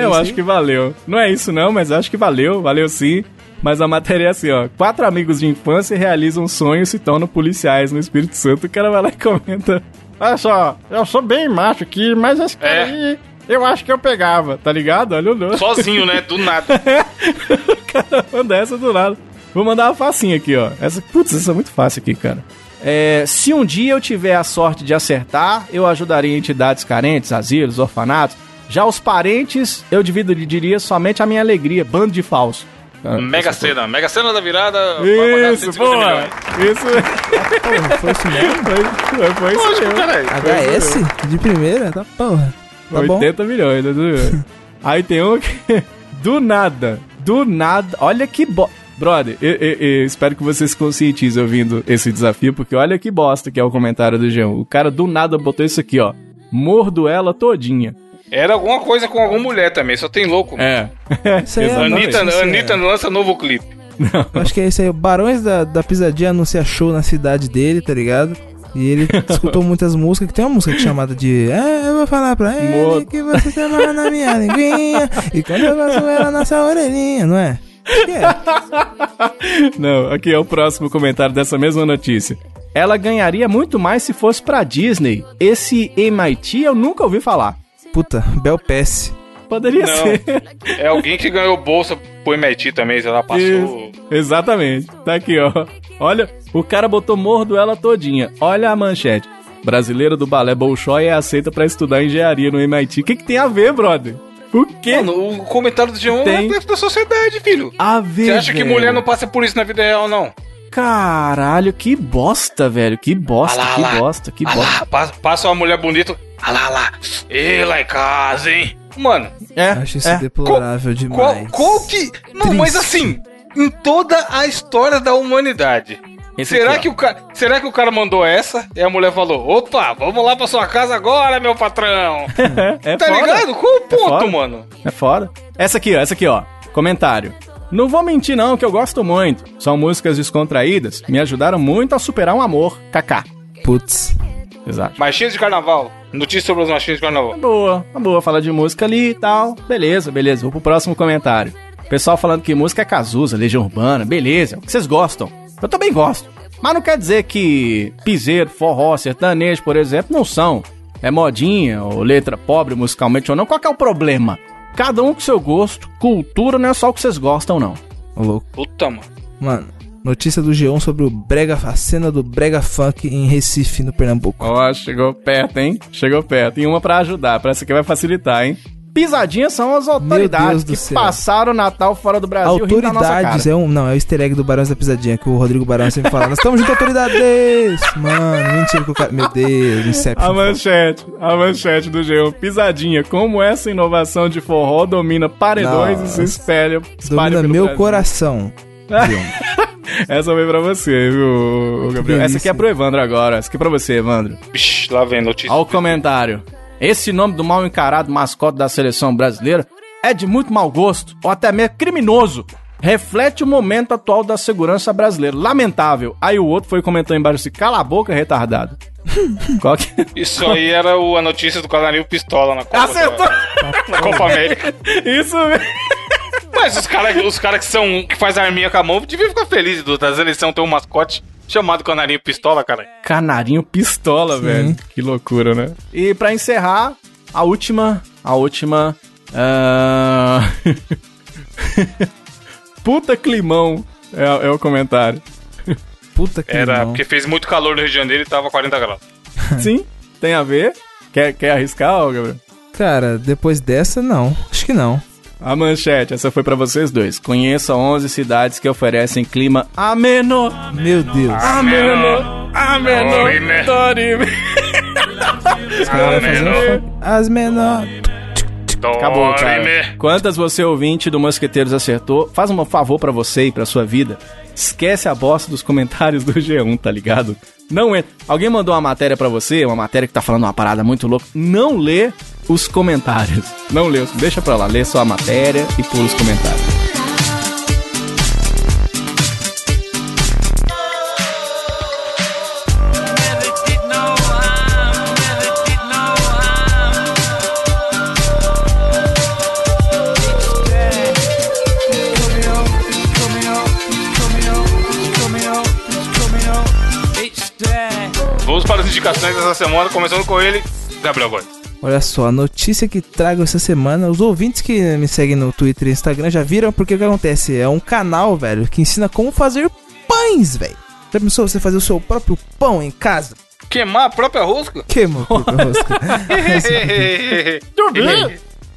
[SPEAKER 2] Eu
[SPEAKER 3] Isso
[SPEAKER 2] acho que valeu. Não é isso não, mas acho que valeu, valeu sim. Mas a matéria é assim, ó. Quatro amigos de infância realizam um sonho e se tornam policiais no Espírito Santo. O cara vai lá e comenta. Olha só, eu sou bem macho aqui, mas esse cara
[SPEAKER 1] É.
[SPEAKER 2] aí, eu acho que eu pegava, tá ligado? Olha o nome.
[SPEAKER 1] Sozinho, né? Do nada.
[SPEAKER 2] O cara manda essa do nada. Vou mandar uma facinha aqui, ó. Essa, putz, essa é muito fácil aqui, cara. É, se um dia eu tiver a sorte de acertar, eu ajudaria entidades carentes, asilos, orfanatos. Já os parentes, eu dividiria somente a minha alegria, bando de falso. Ah,
[SPEAKER 1] Mega cena. Mega cena da virada.
[SPEAKER 2] Isso,
[SPEAKER 1] 150
[SPEAKER 2] boa!
[SPEAKER 1] milhões.
[SPEAKER 2] Isso
[SPEAKER 3] Porra, foi isso mesmo?
[SPEAKER 2] foi, foi isso
[SPEAKER 1] Lógico,
[SPEAKER 2] mesmo.
[SPEAKER 1] caralho.
[SPEAKER 3] HS? De primeira? Tá porra. Tá bom?
[SPEAKER 2] 80 milhões, tá tudo Aí tem um que. Do nada. Do nada. Olha que bo... Brother, eu, eu- eu espero que você se conscientize ouvindo esse desafio, porque olha que bosta que é o comentário do G1. O cara do nada botou isso aqui, ó. Mordo ela todinha.
[SPEAKER 1] Era alguma coisa com alguma mulher também, só tem louco.
[SPEAKER 2] É.
[SPEAKER 3] Isso aí é.
[SPEAKER 1] Anitta,
[SPEAKER 3] notícia.
[SPEAKER 1] Anitta lança novo clipe.
[SPEAKER 3] Eu acho que é isso aí. O Barões da, da Pisadinha anuncia show na cidade dele, tá ligado? E ele escutou muitas músicas, que tem uma música chamada de É, eu vou falar pra ele que você se amarra na minha linguinha E quando eu faço ela na sua orelhinha, não é? É.
[SPEAKER 2] Não, aqui é o próximo comentário dessa mesma notícia. Ela ganharia muito mais se fosse pra Disney. Esse MIT eu nunca ouvi falar.
[SPEAKER 3] Puta, Bel Pass.
[SPEAKER 2] Poderia
[SPEAKER 1] Não.
[SPEAKER 2] ser.
[SPEAKER 1] É alguém que ganhou bolsa pro MIT também, sei lá, passou.
[SPEAKER 2] Isso, exatamente. Tá aqui, ó. Olha, o cara botou mordo ela todinha. Olha a manchete. Brasileira do balé Bolshoi é aceita pra estudar engenharia no MIT. O que, que tem a ver, brother? O quê?
[SPEAKER 1] Mano, o comentário do G1 é
[SPEAKER 2] Tem.
[SPEAKER 1] reflexo da sociedade, filho.
[SPEAKER 2] a
[SPEAKER 1] Você
[SPEAKER 2] ver,
[SPEAKER 1] acha que
[SPEAKER 2] velho.
[SPEAKER 1] mulher não passa por isso na vida real, não?
[SPEAKER 2] Caralho, que bosta, velho. Que bosta,
[SPEAKER 1] Ah lá,
[SPEAKER 2] que
[SPEAKER 1] lá.
[SPEAKER 2] bosta, que
[SPEAKER 1] Ah
[SPEAKER 2] bosta.
[SPEAKER 1] lá, passa, passa uma mulher bonita. Ah lá, lá. Ei, lá em casa, hein? Mano,
[SPEAKER 2] É,
[SPEAKER 3] Acho isso
[SPEAKER 2] é.
[SPEAKER 3] deplorável
[SPEAKER 1] qual,
[SPEAKER 3] demais.
[SPEAKER 1] qual que. Não, mas
[SPEAKER 3] Triste.
[SPEAKER 1] assim, em toda a história da humanidade.
[SPEAKER 2] Esse
[SPEAKER 1] será,
[SPEAKER 2] aqui, ó.
[SPEAKER 1] que o cara, será que o cara mandou essa e a mulher falou: opa, vamos lá pra sua casa agora, meu patrão?
[SPEAKER 2] É
[SPEAKER 1] tá
[SPEAKER 2] foda.
[SPEAKER 1] ligado? Qual o ponto,
[SPEAKER 2] foda.
[SPEAKER 1] mano?
[SPEAKER 2] É foda. Essa aqui, ó, essa aqui, ó. Comentário. Não vou mentir não, que eu gosto muito. São músicas descontraídas, me ajudaram muito a superar um amor. Kaká.
[SPEAKER 3] Putz.
[SPEAKER 2] Exato.
[SPEAKER 1] Marchinhas de carnaval. Notícia sobre as marchinhas de carnaval.
[SPEAKER 2] Boa, uma boa, falar de música ali e tal. Beleza, beleza. Vou pro próximo comentário. Pessoal falando que música é Cazuza, Legião Urbana, beleza, é o que vocês gostam. Eu também gosto. Mas não quer dizer que piseiro, forró, sertanejo, por exemplo, não são. É modinha ou letra pobre musicalmente ou não. Qual que é o problema? Cada um com seu gosto, cultura não é só o que vocês gostam, não.
[SPEAKER 3] Ô, louco.
[SPEAKER 1] Puta, mano.
[SPEAKER 3] Mano, notícia do G1 sobre o brega, a cena do brega funk em Recife, no Pernambuco.
[SPEAKER 2] Ó, chegou perto, hein? Chegou perto. E uma pra ajudar, parece que vai facilitar, hein? Pisadinhas são as autoridades que
[SPEAKER 3] céu.
[SPEAKER 2] passaram o Natal fora do Brasil nossa
[SPEAKER 3] Autoridades,
[SPEAKER 2] cara.
[SPEAKER 3] é um. Não, é o easter egg do Barões da Pisadinha, que o Rodrigo Barão sempre fala. Nós estamos junto, autoridades! Mano, mentira que o cara. Meu Deus, Inception.
[SPEAKER 2] A manchete, a manchete do G1. Pisadinha, como essa inovação de forró domina paredões e se
[SPEAKER 3] Nossa.
[SPEAKER 2] espelha, espalha
[SPEAKER 3] Domina
[SPEAKER 2] pelo
[SPEAKER 3] meu
[SPEAKER 2] Brasil.
[SPEAKER 3] coração. G1.
[SPEAKER 2] Essa foi pra você, viu, Gabriel? Essa aqui é pro Evandro agora. Essa aqui é pra você, Evandro.
[SPEAKER 1] Vixe, lá vem notícia.
[SPEAKER 2] Olha o comentário. Esse nome do mal encarado mascote da seleção brasileira é de muito mau gosto, ou até mesmo criminoso. Reflete o momento atual da segurança brasileira. Lamentável. Aí o outro foi comentando embaixo assim: cala a boca, retardado. Qual que?
[SPEAKER 1] Isso aí era o- a notícia do Canarinho Pistola na Copa,
[SPEAKER 2] Acertou!
[SPEAKER 1] da- na Copa América.
[SPEAKER 2] Isso mesmo.
[SPEAKER 1] Mas os caras os cara que são que faz arminha com a mão deviam ficar felizes do das eleições ter um mascote chamado Canarinho Pistola, cara.
[SPEAKER 2] Canarinho pistola, velho. Que loucura, né? E pra encerrar, a última. A última. ah, Puta climão é, é o comentário.
[SPEAKER 3] Puta que
[SPEAKER 1] Era porque fez muito calor no Rio de Janeiro e tava 40 graus.
[SPEAKER 2] Sim, tem a ver. Quer, quer arriscar, Gabriel?
[SPEAKER 3] Cara, depois dessa, não. Acho que não.
[SPEAKER 2] A manchete, essa foi pra vocês dois. Conheça 11 cidades que oferecem clima ameno.
[SPEAKER 3] Meu Deus.
[SPEAKER 2] Ameno. Ameno.
[SPEAKER 1] Dorime.
[SPEAKER 3] Os caras. As menores.
[SPEAKER 2] Acabou, cara. Quantas você ouvinte do Mosqueteiros acertou? Faz um favor pra você e pra sua vida. Esquece a bosta dos comentários do G1, tá ligado? Não é. Alguém mandou uma matéria pra você, uma matéria que tá falando uma parada muito louca. Não lê os comentários. Não os- deixa pra lá, lê só a matéria e pula os comentários.
[SPEAKER 1] Vamos para as indicações dessa semana, começando com ele, Gabriel Gomes.
[SPEAKER 3] Olha só, a notícia que trago essa semana, os ouvintes que me seguem no Twitter e Instagram já viram porque o que acontece? É um canal, velho, que ensina como fazer pães, velho. Já pensou você fazer o seu próprio pão em casa?
[SPEAKER 1] Queimar a própria rosca?
[SPEAKER 3] Queima o próprio rosca.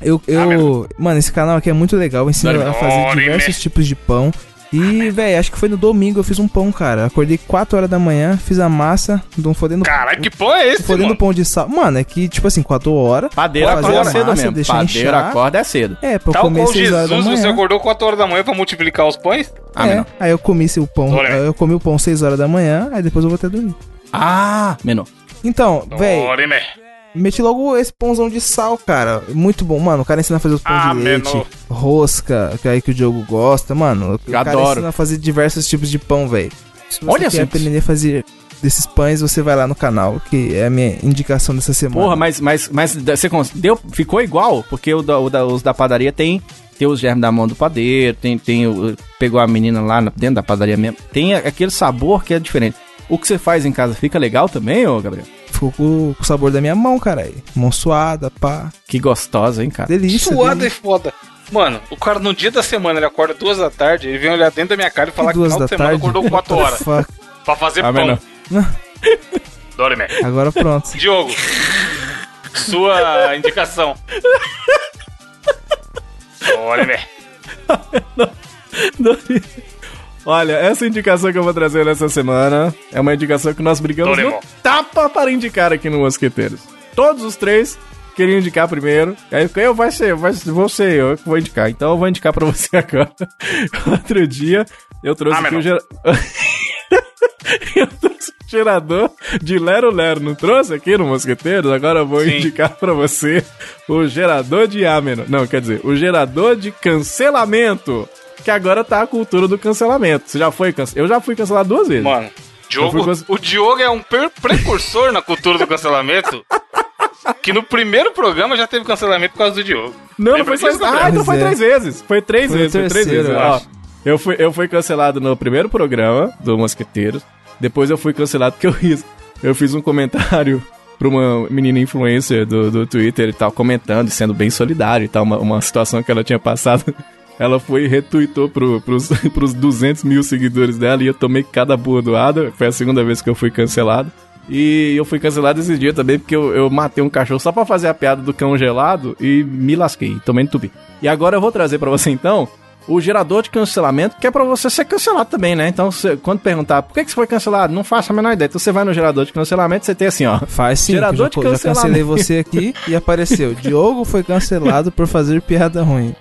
[SPEAKER 3] Eu,
[SPEAKER 1] Ah,
[SPEAKER 3] eu,
[SPEAKER 1] mesmo.
[SPEAKER 3] mano, esse canal aqui é muito legal, ensina a fazer diversos tipos de pão. E, velho, acho que foi no domingo eu fiz um pão, cara. Acordei 4 horas da manhã, fiz a massa, um fodendo,
[SPEAKER 1] Caralho, que pão é esse,
[SPEAKER 3] fodendo
[SPEAKER 1] mano?
[SPEAKER 3] pão de sal. Mano, é que, tipo assim, 4 horas.
[SPEAKER 2] Padeiro
[SPEAKER 3] fazer
[SPEAKER 2] acorda
[SPEAKER 3] a
[SPEAKER 2] cedo
[SPEAKER 3] massa,
[SPEAKER 2] mesmo. Padeiro
[SPEAKER 3] inchar.
[SPEAKER 2] acorda é cedo.
[SPEAKER 3] É, pra eu
[SPEAKER 1] Tal
[SPEAKER 3] comer
[SPEAKER 1] qual
[SPEAKER 3] 6 horas da
[SPEAKER 1] Jesus,
[SPEAKER 3] manhã.
[SPEAKER 1] você acordou 4 horas da manhã pra multiplicar os pães?
[SPEAKER 2] Ah,
[SPEAKER 3] é,
[SPEAKER 2] menor.
[SPEAKER 3] aí eu comi o pão,
[SPEAKER 1] Olha.
[SPEAKER 3] eu comi o pão 6 horas da manhã, aí depois eu vou até dormir.
[SPEAKER 2] Ah, menor.
[SPEAKER 3] Então, velho. Meti logo esse pãozão de sal, cara. Muito bom, mano. O cara ensina a fazer os pães
[SPEAKER 1] Ah,
[SPEAKER 3] de leite,
[SPEAKER 1] menor.
[SPEAKER 3] rosca, que é aí que o Diogo gosta, mano. O cara
[SPEAKER 2] adoro.
[SPEAKER 3] ensina a fazer diversos tipos de pão, velho. Se você
[SPEAKER 2] Olha
[SPEAKER 3] quer
[SPEAKER 2] só.
[SPEAKER 3] aprender a fazer desses pães, você vai lá no canal, que é a minha indicação dessa semana.
[SPEAKER 2] Porra, mas, mas, mas você deu, ficou igual, porque o da, o da- os da padaria tem, tem os germes da mão do padeiro, tem, tem o, pegou a menina lá na- dentro da padaria mesmo. Tem aquele sabor que é diferente. O que você faz em casa fica legal também, ô Gabriel?
[SPEAKER 3] Ficou com, com o sabor da minha mão, caralho. Mão suada, pá.
[SPEAKER 2] Que gostosa, hein, cara?
[SPEAKER 3] Delícia.
[SPEAKER 1] Suada e
[SPEAKER 3] delícia.
[SPEAKER 1] foda. Mano, o cara no dia da semana ele acorda duas da tarde, ele vem olhar dentro da minha cara e falar que
[SPEAKER 3] duas
[SPEAKER 1] final
[SPEAKER 3] da
[SPEAKER 1] de semana
[SPEAKER 3] tarde.
[SPEAKER 1] acordou 4 horas pra fazer
[SPEAKER 2] Ah,
[SPEAKER 1] pão. Dorime.
[SPEAKER 3] Agora pronto.
[SPEAKER 1] Diogo, sua indicação. Dorime.
[SPEAKER 2] Dorime. Olha, essa indicação que eu vou trazer nessa semana é uma indicação que nós brigamos no tapa para indicar aqui no Mosqueteiros. Todos os três queriam indicar primeiro. Aí eu vai ser, vai, vou ser eu que vou indicar. Então eu vou indicar pra você agora. Outro dia eu trouxe
[SPEAKER 1] Ah,
[SPEAKER 2] aqui o
[SPEAKER 1] menor.
[SPEAKER 2] gera... eu trouxe o gerador de Lero Lero. Não trouxe aqui no Mosqueteiros? Agora eu vou
[SPEAKER 1] Sim.
[SPEAKER 2] indicar pra você o gerador de Ameno. Não, quer dizer, o gerador de cancelamento. Que agora tá a cultura do cancelamento. Você já foi cancelado? Eu já fui cancelado duas vezes.
[SPEAKER 1] Mano, Diogo,
[SPEAKER 2] cance-
[SPEAKER 1] o Diogo é um precursor na cultura do cancelamento. Que no primeiro programa já teve cancelamento por causa do Diogo.
[SPEAKER 2] Não, não foi só isso. Ah, então foi
[SPEAKER 3] é.
[SPEAKER 2] três vezes. Foi três
[SPEAKER 3] Foi
[SPEAKER 2] vezes, foi três vezes.
[SPEAKER 3] eu
[SPEAKER 2] Ó,
[SPEAKER 3] acho.
[SPEAKER 2] eu, fui, eu fui cancelado no primeiro programa do Mosqueteiros. Depois eu fui cancelado porque eu fiz, eu fiz um comentário pra uma menina influencer do, do Twitter e tal, comentando e sendo bem solidário e tal, uma, uma situação que ela tinha passado. Ela foi e retweetou pro, pros, pros 200 mil seguidores dela e eu tomei cada bordoada. Foi a segunda vez que eu fui cancelado. E eu fui cancelado esse dia também porque eu, eu matei um cachorro só pra fazer a piada do cão gelado e me lasquei, tomei no tubi. E agora eu vou trazer pra você então o gerador de cancelamento, que é pra você ser cancelado também, né? Então, você- quando perguntar por que, que você foi cancelado, não faça a menor ideia. Então você vai no gerador de cancelamento, você tem assim, ó.
[SPEAKER 3] Faz sim,
[SPEAKER 2] Gerador
[SPEAKER 3] que eu
[SPEAKER 2] de
[SPEAKER 3] já, já cancelei
[SPEAKER 2] cancelamento.
[SPEAKER 3] você aqui e apareceu. Diogo foi cancelado por fazer piada ruim.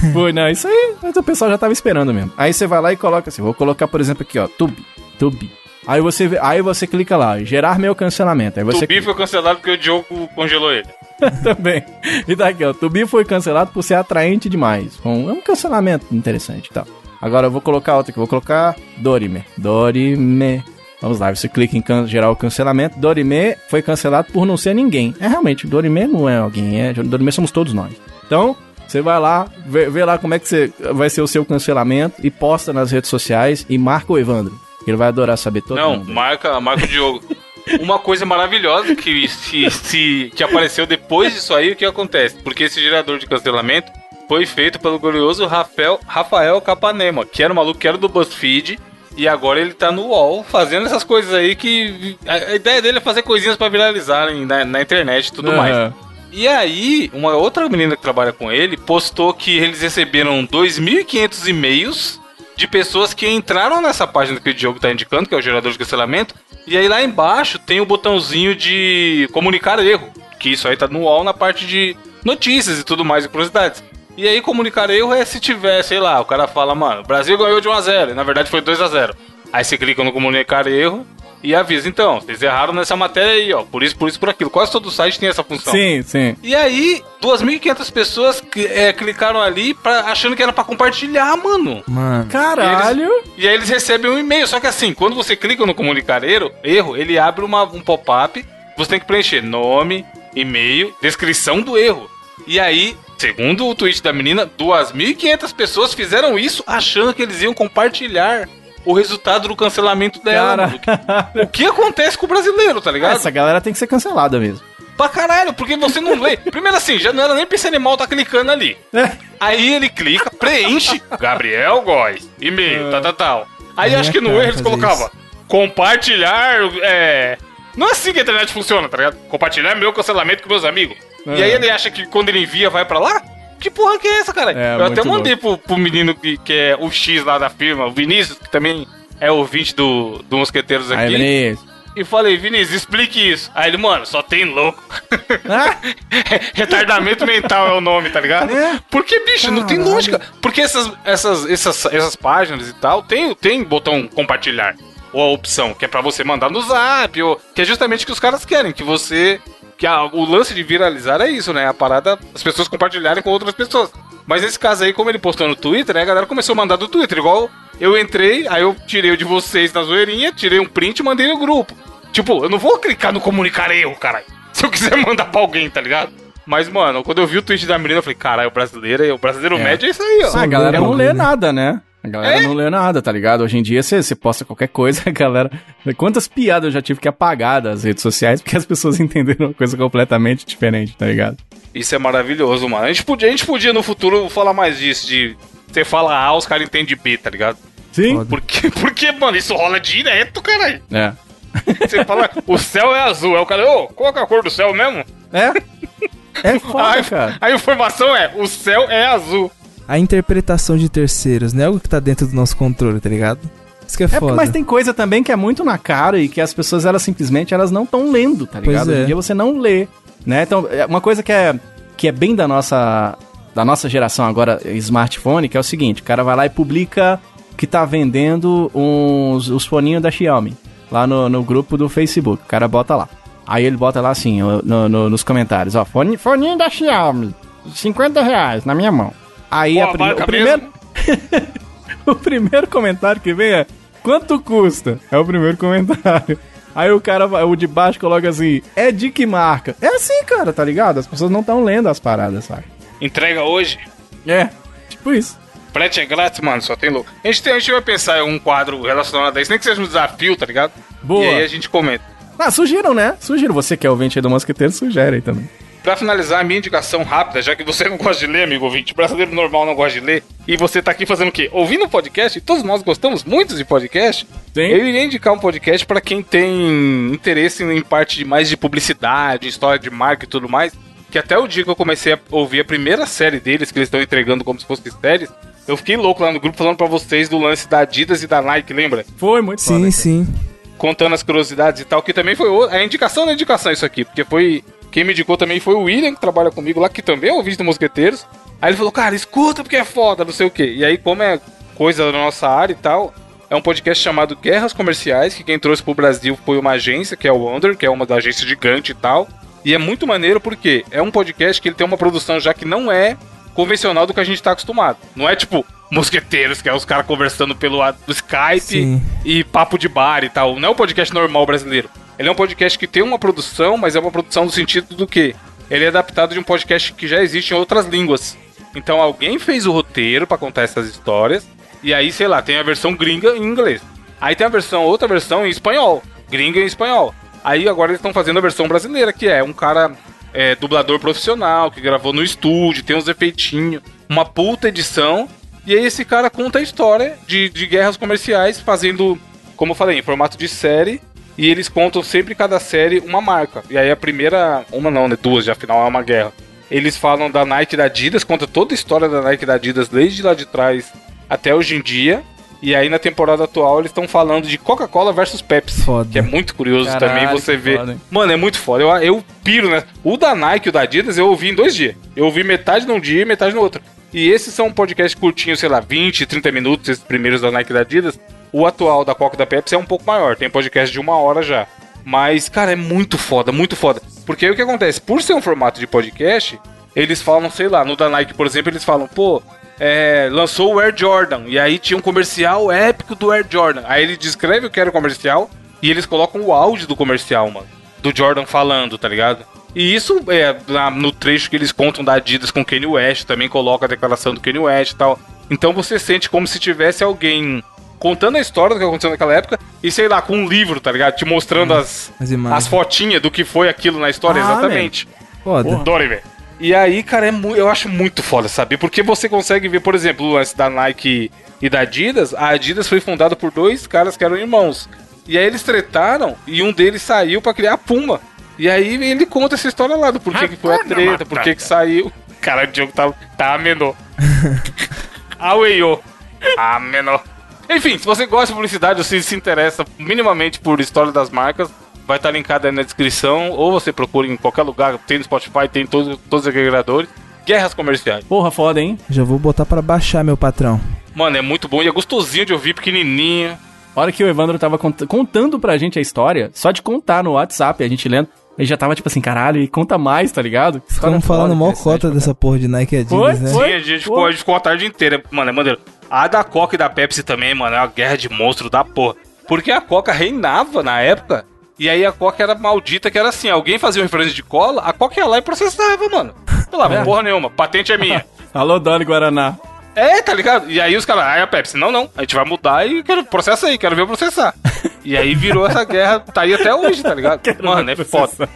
[SPEAKER 2] Foi, não, isso aí, mas o pessoal já tava esperando mesmo. Aí você vai lá e coloca assim, vou colocar, por exemplo, aqui, ó, tubi, tubi. Aí você, vê- aí você clica lá, gerar meu cancelamento. Aí você
[SPEAKER 1] Tubi foi cancelado porque o Diogo congelou ele.
[SPEAKER 2] também. E tá aqui, ó. Tubi foi cancelado por ser atraente demais. Um, é um cancelamento interessante e tal. Agora eu vou colocar outro aqui. Vou colocar Dorime. Dorime. Vamos lá, você clica em can gerar o cancelamento. Dorime foi cancelado por não ser ninguém. É realmente, Dorime não é alguém. É, Dorime somos todos nós. Então, você vai lá, vê, vê lá como é que você, vai ser o seu cancelamento e posta nas redes sociais e marca o Evandro. Ele vai adorar saber todo
[SPEAKER 1] Não,
[SPEAKER 2] mundo.
[SPEAKER 1] marca, marca o Diogo. Uma coisa maravilhosa que, se, se, que apareceu depois disso aí, o que acontece? Porque esse gerador de cancelamento foi feito pelo glorioso Rafael, Rafael Capanema, que era um maluco que era do BuzzFeed, e agora ele tá no UOL fazendo essas coisas aí que. A, ideia dele é fazer coisinhas pra viralizarem na, na internet e tudo mais. E aí, uma outra menina que trabalha com ele postou que eles receberam 2.500 e-mails de pessoas que entraram nessa página que o Diogo tá indicando, que é o gerador de cancelamento, e aí lá embaixo tem o botãozinho de comunicar erro, que isso aí tá no UOL na parte de notícias e tudo mais e curiosidades. E aí comunicar erro é se tiver, sei lá, o cara fala, mano, Brasil ganhou de 1 a 0 e na verdade foi 2 a 0 Aí você clica no comunicar erro e avisa, então, vocês erraram nessa matéria aí, ó, por isso, por isso, por aquilo. Quase todo site tem essa função.
[SPEAKER 2] Sim, sim.
[SPEAKER 1] E aí, 2.500 pessoas que, é, clicaram ali pra, achando que era pra compartilhar, mano.
[SPEAKER 3] Mano.
[SPEAKER 2] Caralho!
[SPEAKER 1] E aí eles recebem um e-mail. Só que assim, quando você clica no comunicar erro, erro ele abre uma, um pop-up. Você tem que preencher nome, e-mail, descrição do erro. E aí, segundo o tweet da menina, 2.500 pessoas fizeram isso achando que eles iam compartilhar o resultado do cancelamento dela. mano. O que acontece com o brasileiro, tá ligado?
[SPEAKER 2] Essa galera tem que ser cancelada mesmo.
[SPEAKER 1] Pra caralho, porque você não lê. Primeiro assim, já não era nem pra esse animal tá clicando ali.
[SPEAKER 2] É.
[SPEAKER 1] Aí ele clica, preenche, Gabriel Góes, e-mail, tal, tal, tal. Aí
[SPEAKER 3] Minha
[SPEAKER 1] acho que no
[SPEAKER 3] cara
[SPEAKER 1] erro eles colocavam compartilhar, é... Não é assim que a internet funciona, tá ligado? Compartilhar meu cancelamento com meus amigos. E
[SPEAKER 2] É.
[SPEAKER 1] aí ele acha que quando ele envia vai pra lá? Que porra que é essa, cara?
[SPEAKER 2] É,
[SPEAKER 1] Eu até mandei pro, pro menino que, que é o X lá da firma, o Vinícius, que também é ouvinte do, do Mosqueteiros aqui.
[SPEAKER 2] Aí, Vinícius.
[SPEAKER 1] E falei, Vinícius, explique isso. Aí ele, mano, só tem louco. Retardamento mental é o nome, tá ligado? Porque, bicho, não tem lógica. Porque essas, essas, essas, essas páginas e tal, tem, tem botão compartilhar. Ou a opção, que é pra você mandar no zap, ou, que é justamente o que os caras querem, que você. Que a- o lance de viralizar é isso, né? A parada, as pessoas compartilharem com outras pessoas. Mas nesse caso aí, como ele postou no Twitter, né, a galera começou a mandar do Twitter. Igual eu entrei, aí eu tirei o de vocês na zoeirinha, tirei um print e mandei no grupo. Tipo, eu não vou clicar no comunicar erro, caralho. Se eu quiser mandar pra alguém, tá ligado? Mas, mano, quando eu vi o tweet da menina, eu falei, caralho, o brasileiro, o brasileiro
[SPEAKER 2] É.
[SPEAKER 1] médio é isso aí, ó.
[SPEAKER 2] Ah, a galera não lê nada, né? A galera não lê nada, tá ligado? Hoje em dia você você posta qualquer coisa, a galera. Quantas piadas eu já tive que apagar das redes sociais porque as pessoas entenderam uma coisa completamente diferente, tá ligado?
[SPEAKER 1] Isso é maravilhoso, mano. A gente podia, a gente podia no futuro falar mais disso, de você fala A, os caras entendem B, tá ligado?
[SPEAKER 2] Sim.
[SPEAKER 3] Foda.
[SPEAKER 1] Porque, porque, mano, isso rola direto, caralho.
[SPEAKER 2] É.
[SPEAKER 1] Você fala, o céu é azul. Aí o cara, ô, qual que é a cor do céu mesmo?
[SPEAKER 2] É? É foda,
[SPEAKER 1] Aí,
[SPEAKER 2] cara.
[SPEAKER 1] a informação é, o céu é azul.
[SPEAKER 3] A interpretação de terceiros, não é algo que tá dentro do nosso controle, tá ligado? Isso que é,
[SPEAKER 2] É,
[SPEAKER 3] foda.
[SPEAKER 2] mas tem coisa também que é muito na cara e que as pessoas, elas simplesmente, elas não estão lendo, tá ligado?
[SPEAKER 3] Pois
[SPEAKER 2] Hoje
[SPEAKER 3] é.
[SPEAKER 2] em dia você não lê, né? Então, é uma coisa que é, que é bem da nossa, da nossa geração agora, smartphone, que é o seguinte, o cara vai lá e publica que tá vendendo uns, os foninhos da Xiaomi, lá no, no grupo do Facebook, o cara bota lá. Aí ele bota lá assim, no- no- nos comentários, ó, fone, foninho da Xiaomi, 50 reais na minha mão. Aí
[SPEAKER 1] Pô,
[SPEAKER 2] a
[SPEAKER 1] marca
[SPEAKER 2] o primeiro... o primeiro comentário que vem é quanto custa? É o primeiro comentário. Aí o cara, o de baixo coloca assim, é de que marca? É assim, cara, tá ligado? As pessoas não estão lendo as paradas, sabe?
[SPEAKER 1] Entrega hoje.
[SPEAKER 2] É, tipo isso.
[SPEAKER 1] Frete é grátis, mano, só tem louco. A gente, tem- a gente vai pensar em um quadro relacionado a isso, nem que seja um desafio, tá ligado?
[SPEAKER 2] Boa.
[SPEAKER 1] E aí a gente comenta.
[SPEAKER 2] Ah, sugiram, né? Sugiram. Você que é ouvinte aí do Mosqueteiro, sugere aí também.
[SPEAKER 1] Pra finalizar, a minha indicação rápida, já que você não gosta de ler, amigo ouvinte, brasileiro normal não gosta de ler, e você tá aqui fazendo o quê? Ouvindo um podcast, e todos nós gostamos muito de podcast,
[SPEAKER 2] Sim.
[SPEAKER 1] eu iria indicar um podcast pra quem tem interesse em parte de mais de publicidade, história de marca e tudo mais, que até o dia que eu comecei a ouvir a primeira série deles, que eles estão entregando como se fosse séries, eu fiquei louco lá no grupo falando pra vocês do lance da Adidas e da Nike, lembra?
[SPEAKER 2] Foi muito
[SPEAKER 3] Sim,
[SPEAKER 2] foda.
[SPEAKER 3] sim.
[SPEAKER 1] contando as curiosidades e tal, que também foi o- a indicação da indicação isso aqui, porque foi quem me indicou também foi o William, que trabalha comigo lá, que também é ouvinte do Mosqueteiros. Aí ele falou, cara, escuta porque é foda, não sei o quê. E aí, como é coisa da nossa área e tal, é um podcast chamado Guerras Comerciais, que quem trouxe pro Brasil foi uma agência, que é o Wonder, que é uma da agência gigante e tal. E é muito maneiro porque é um podcast que ele tem uma produção já que não é convencional do que a gente tá acostumado. Não é tipo Mosqueteiros, que é os caras conversando pelo Skype
[SPEAKER 3] Sim.
[SPEAKER 1] e papo de bar e tal. Não é um podcast normal brasileiro. Ele é um podcast que tem uma produção, mas é uma produção no sentido do que ele é adaptado de um podcast que já existe em outras línguas. Então alguém fez o roteiro pra contar essas histórias e aí, sei lá, tem a versão gringa em inglês. Aí tem a versão, outra versão em espanhol, gringa em espanhol. Aí agora eles estão fazendo a versão brasileira, que é um cara é, dublador profissional, que gravou no estúdio, tem uns efeitinhos, uma puta edição. E aí esse cara conta a história de, de guerras comerciais, fazendo, como eu falei, em formato de série. E eles contam sempre cada série uma marca. E aí a primeira, uma não, né? Duas, já afinal é uma guerra. Eles falam da Nike e da Adidas, conta toda a história da Nike e da Adidas desde lá de trás até hoje em dia. E aí na temporada atual eles estão falando de Coca-Cola versus Pepsi.
[SPEAKER 3] Foda.
[SPEAKER 1] Que é muito curioso
[SPEAKER 2] Caralho,
[SPEAKER 1] também você ver.
[SPEAKER 2] foda?
[SPEAKER 1] Mano, é muito foda. Eu, eu piro, né? O da Nike e o da Adidas eu ouvi em dois dias. Eu ouvi metade num dia e metade no outro. E esses são podcasts curtinhos, sei lá, 20, 30 minutos, esses primeiros da Nike e da Adidas. O atual da Coca da Pepsi é um pouco maior, tem podcast de uma hora já. Mas, cara, é muito foda, muito foda. Porque aí o que acontece? Por ser um formato de podcast, eles falam, sei lá, no da Nike, por exemplo, eles falam, pô, é, lançou o Air Jordan. E aí tinha um comercial épico do Air Jordan. Aí ele descreve o que era o comercial e eles colocam o áudio do comercial, mano. Do Jordan falando, tá ligado? E isso é no trecho que eles contam da Adidas com Kanye West, também coloca a declaração do Kanye West e tal. Então você sente como se tivesse alguém contando a história do que aconteceu naquela época e sei lá, com um livro, tá ligado? Te mostrando as,
[SPEAKER 3] as imagens.
[SPEAKER 1] as fotinhas do que foi aquilo na história,
[SPEAKER 2] Ah,
[SPEAKER 1] exatamente.
[SPEAKER 3] Foda.
[SPEAKER 1] Adorei, velho. E aí, cara, é eu acho muito foda, sabe? Porque você consegue ver, por exemplo, o lance da Nike e da Adidas. A Adidas foi fundada por dois caras que eram irmãos. E aí eles tretaram e um deles saiu pra criar a Puma. E aí ele conta essa história lá do porquê que foi a treta, porquê que saiu. Cara, o Diogo tá, tá menor. Aueio. Ah, menor. Enfim, se você gosta de publicidade ou se se interessa minimamente por história das marcas, vai estar linkado aí na descrição. Ou você procura em qualquer lugar, tem no Spotify, tem em todos, todos os agregadores. Guerras comerciais.
[SPEAKER 2] Porra, foda, hein?
[SPEAKER 3] Já vou botar pra baixar, meu patrão.
[SPEAKER 1] Mano, é muito bom e é gostosinho de ouvir, pequenininho.
[SPEAKER 2] A hora que o Evandro tava cont- contando pra gente a história, só de contar no WhatsApp, a gente lendo, ele já tava tipo assim, caralho, e conta mais, tá ligado?
[SPEAKER 3] Ficamos falando mó cota dessa porra de Nike Adidas,
[SPEAKER 2] Foi?
[SPEAKER 3] né?
[SPEAKER 2] Foi?
[SPEAKER 1] Sim, a gente, ficou, a gente ficou a tarde inteira. Mano, é maneiro. A da Coca e da Pepsi também, mano, é uma guerra de monstro da porra. Porque a Coca reinava na época. E aí a Coca era maldita, que era assim, alguém fazia uma referência de cola, a Coca ia lá e processava, mano. Não falava porra nenhuma, patente é minha.
[SPEAKER 2] Alô, Doni Guaraná.
[SPEAKER 1] É, tá ligado? E aí os caras, aí a Pepsi, não, não, a gente vai mudar e quero processa aí, quero ver eu processar. e aí virou essa guerra, tá aí até hoje, tá ligado? Mano, é foda.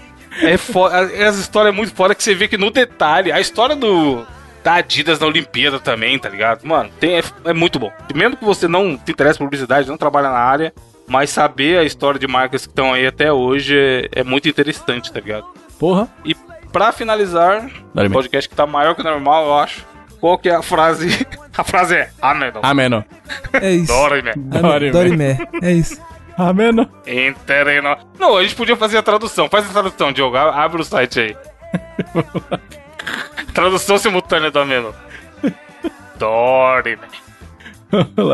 [SPEAKER 1] É foda, essa história é muito foda que você vê que no detalhe, a história do da Adidas na Olimpíada também, tá ligado? Mano, tem, é, é muito bom. Mesmo que você não se interesse por publicidade, não trabalha na área, mas saber a história de marcas que estão aí até hoje é, é muito interessante, tá ligado?
[SPEAKER 2] Porra.
[SPEAKER 1] E pra finalizar,
[SPEAKER 2] Dá-lhe
[SPEAKER 1] podcast que tá maior que o normal, eu acho. qual que é a frase? A frase é Ameno.
[SPEAKER 2] Ameno.
[SPEAKER 3] É isso.
[SPEAKER 1] Dorime.
[SPEAKER 3] Dorime. Dorime. É isso.
[SPEAKER 2] Ameno.
[SPEAKER 1] Intereno. Não, a gente podia fazer a tradução. Faz a tradução, Diogo. Abre o site aí. tradução simultânea do Ameno. Dorime.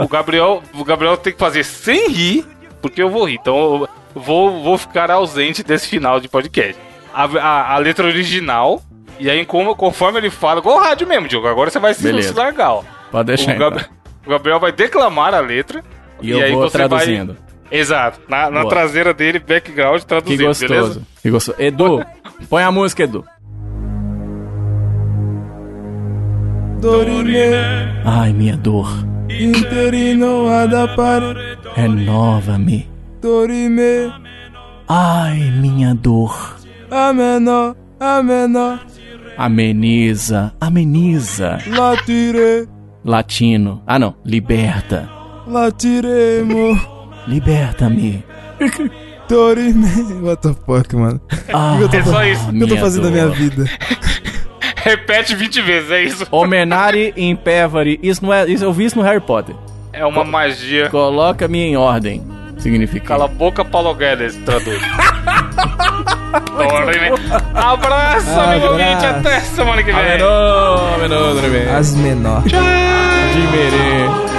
[SPEAKER 1] O Gabriel, o Gabriel tem que fazer sem rir, porque eu vou rir. Então eu vou, vou ficar ausente desse final de podcast. A, a- a letra original, e aí como, conforme ele fala, igual o rádio mesmo, Diogo. Agora você vai se,
[SPEAKER 2] Beleza.
[SPEAKER 1] se largar, ó.
[SPEAKER 2] Pode deixar
[SPEAKER 1] O, Gab-
[SPEAKER 2] então.
[SPEAKER 1] o Gabriel vai declamar a letra.
[SPEAKER 2] E eu vou traduzindo.
[SPEAKER 1] Vai... Exato. Na, na traseira dele, background
[SPEAKER 2] Que
[SPEAKER 1] traduzindo,
[SPEAKER 2] gostoso.
[SPEAKER 1] beleza?
[SPEAKER 2] Que gostoso. Edu, põe a música, Edu.
[SPEAKER 3] Dorime.
[SPEAKER 2] Ai, minha dor.
[SPEAKER 3] Interino adapare.
[SPEAKER 2] Renova-me.
[SPEAKER 3] Dorime.
[SPEAKER 2] Ai, minha dor.
[SPEAKER 3] Ameno. Ameno.
[SPEAKER 2] Ameniza, ameniza.
[SPEAKER 3] Latire.
[SPEAKER 2] Latino. Ah, não. Liberta.
[SPEAKER 3] Latiremo.
[SPEAKER 2] Liberta-me.
[SPEAKER 3] Dorime. What the fuck, mano?
[SPEAKER 2] Ah,
[SPEAKER 1] É só isso.
[SPEAKER 3] O que eu tô fazendo da minha vida?
[SPEAKER 1] Repete 20 vezes, é isso.
[SPEAKER 2] Homenare impevari. Isso não é. Isso eu vi isso no Harry Potter.
[SPEAKER 1] É uma magia.
[SPEAKER 2] Coloca-me em ordem. Significa.
[SPEAKER 1] Cala a boca, Paulo Guedes, traduz. Abraço, amigo
[SPEAKER 3] Abraço.
[SPEAKER 1] ouvinte. Até semana que vem.
[SPEAKER 2] Amenô, amenô.
[SPEAKER 3] As menor.
[SPEAKER 2] Dimerê.
[SPEAKER 6] Ameno,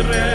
[SPEAKER 6] Aguirre.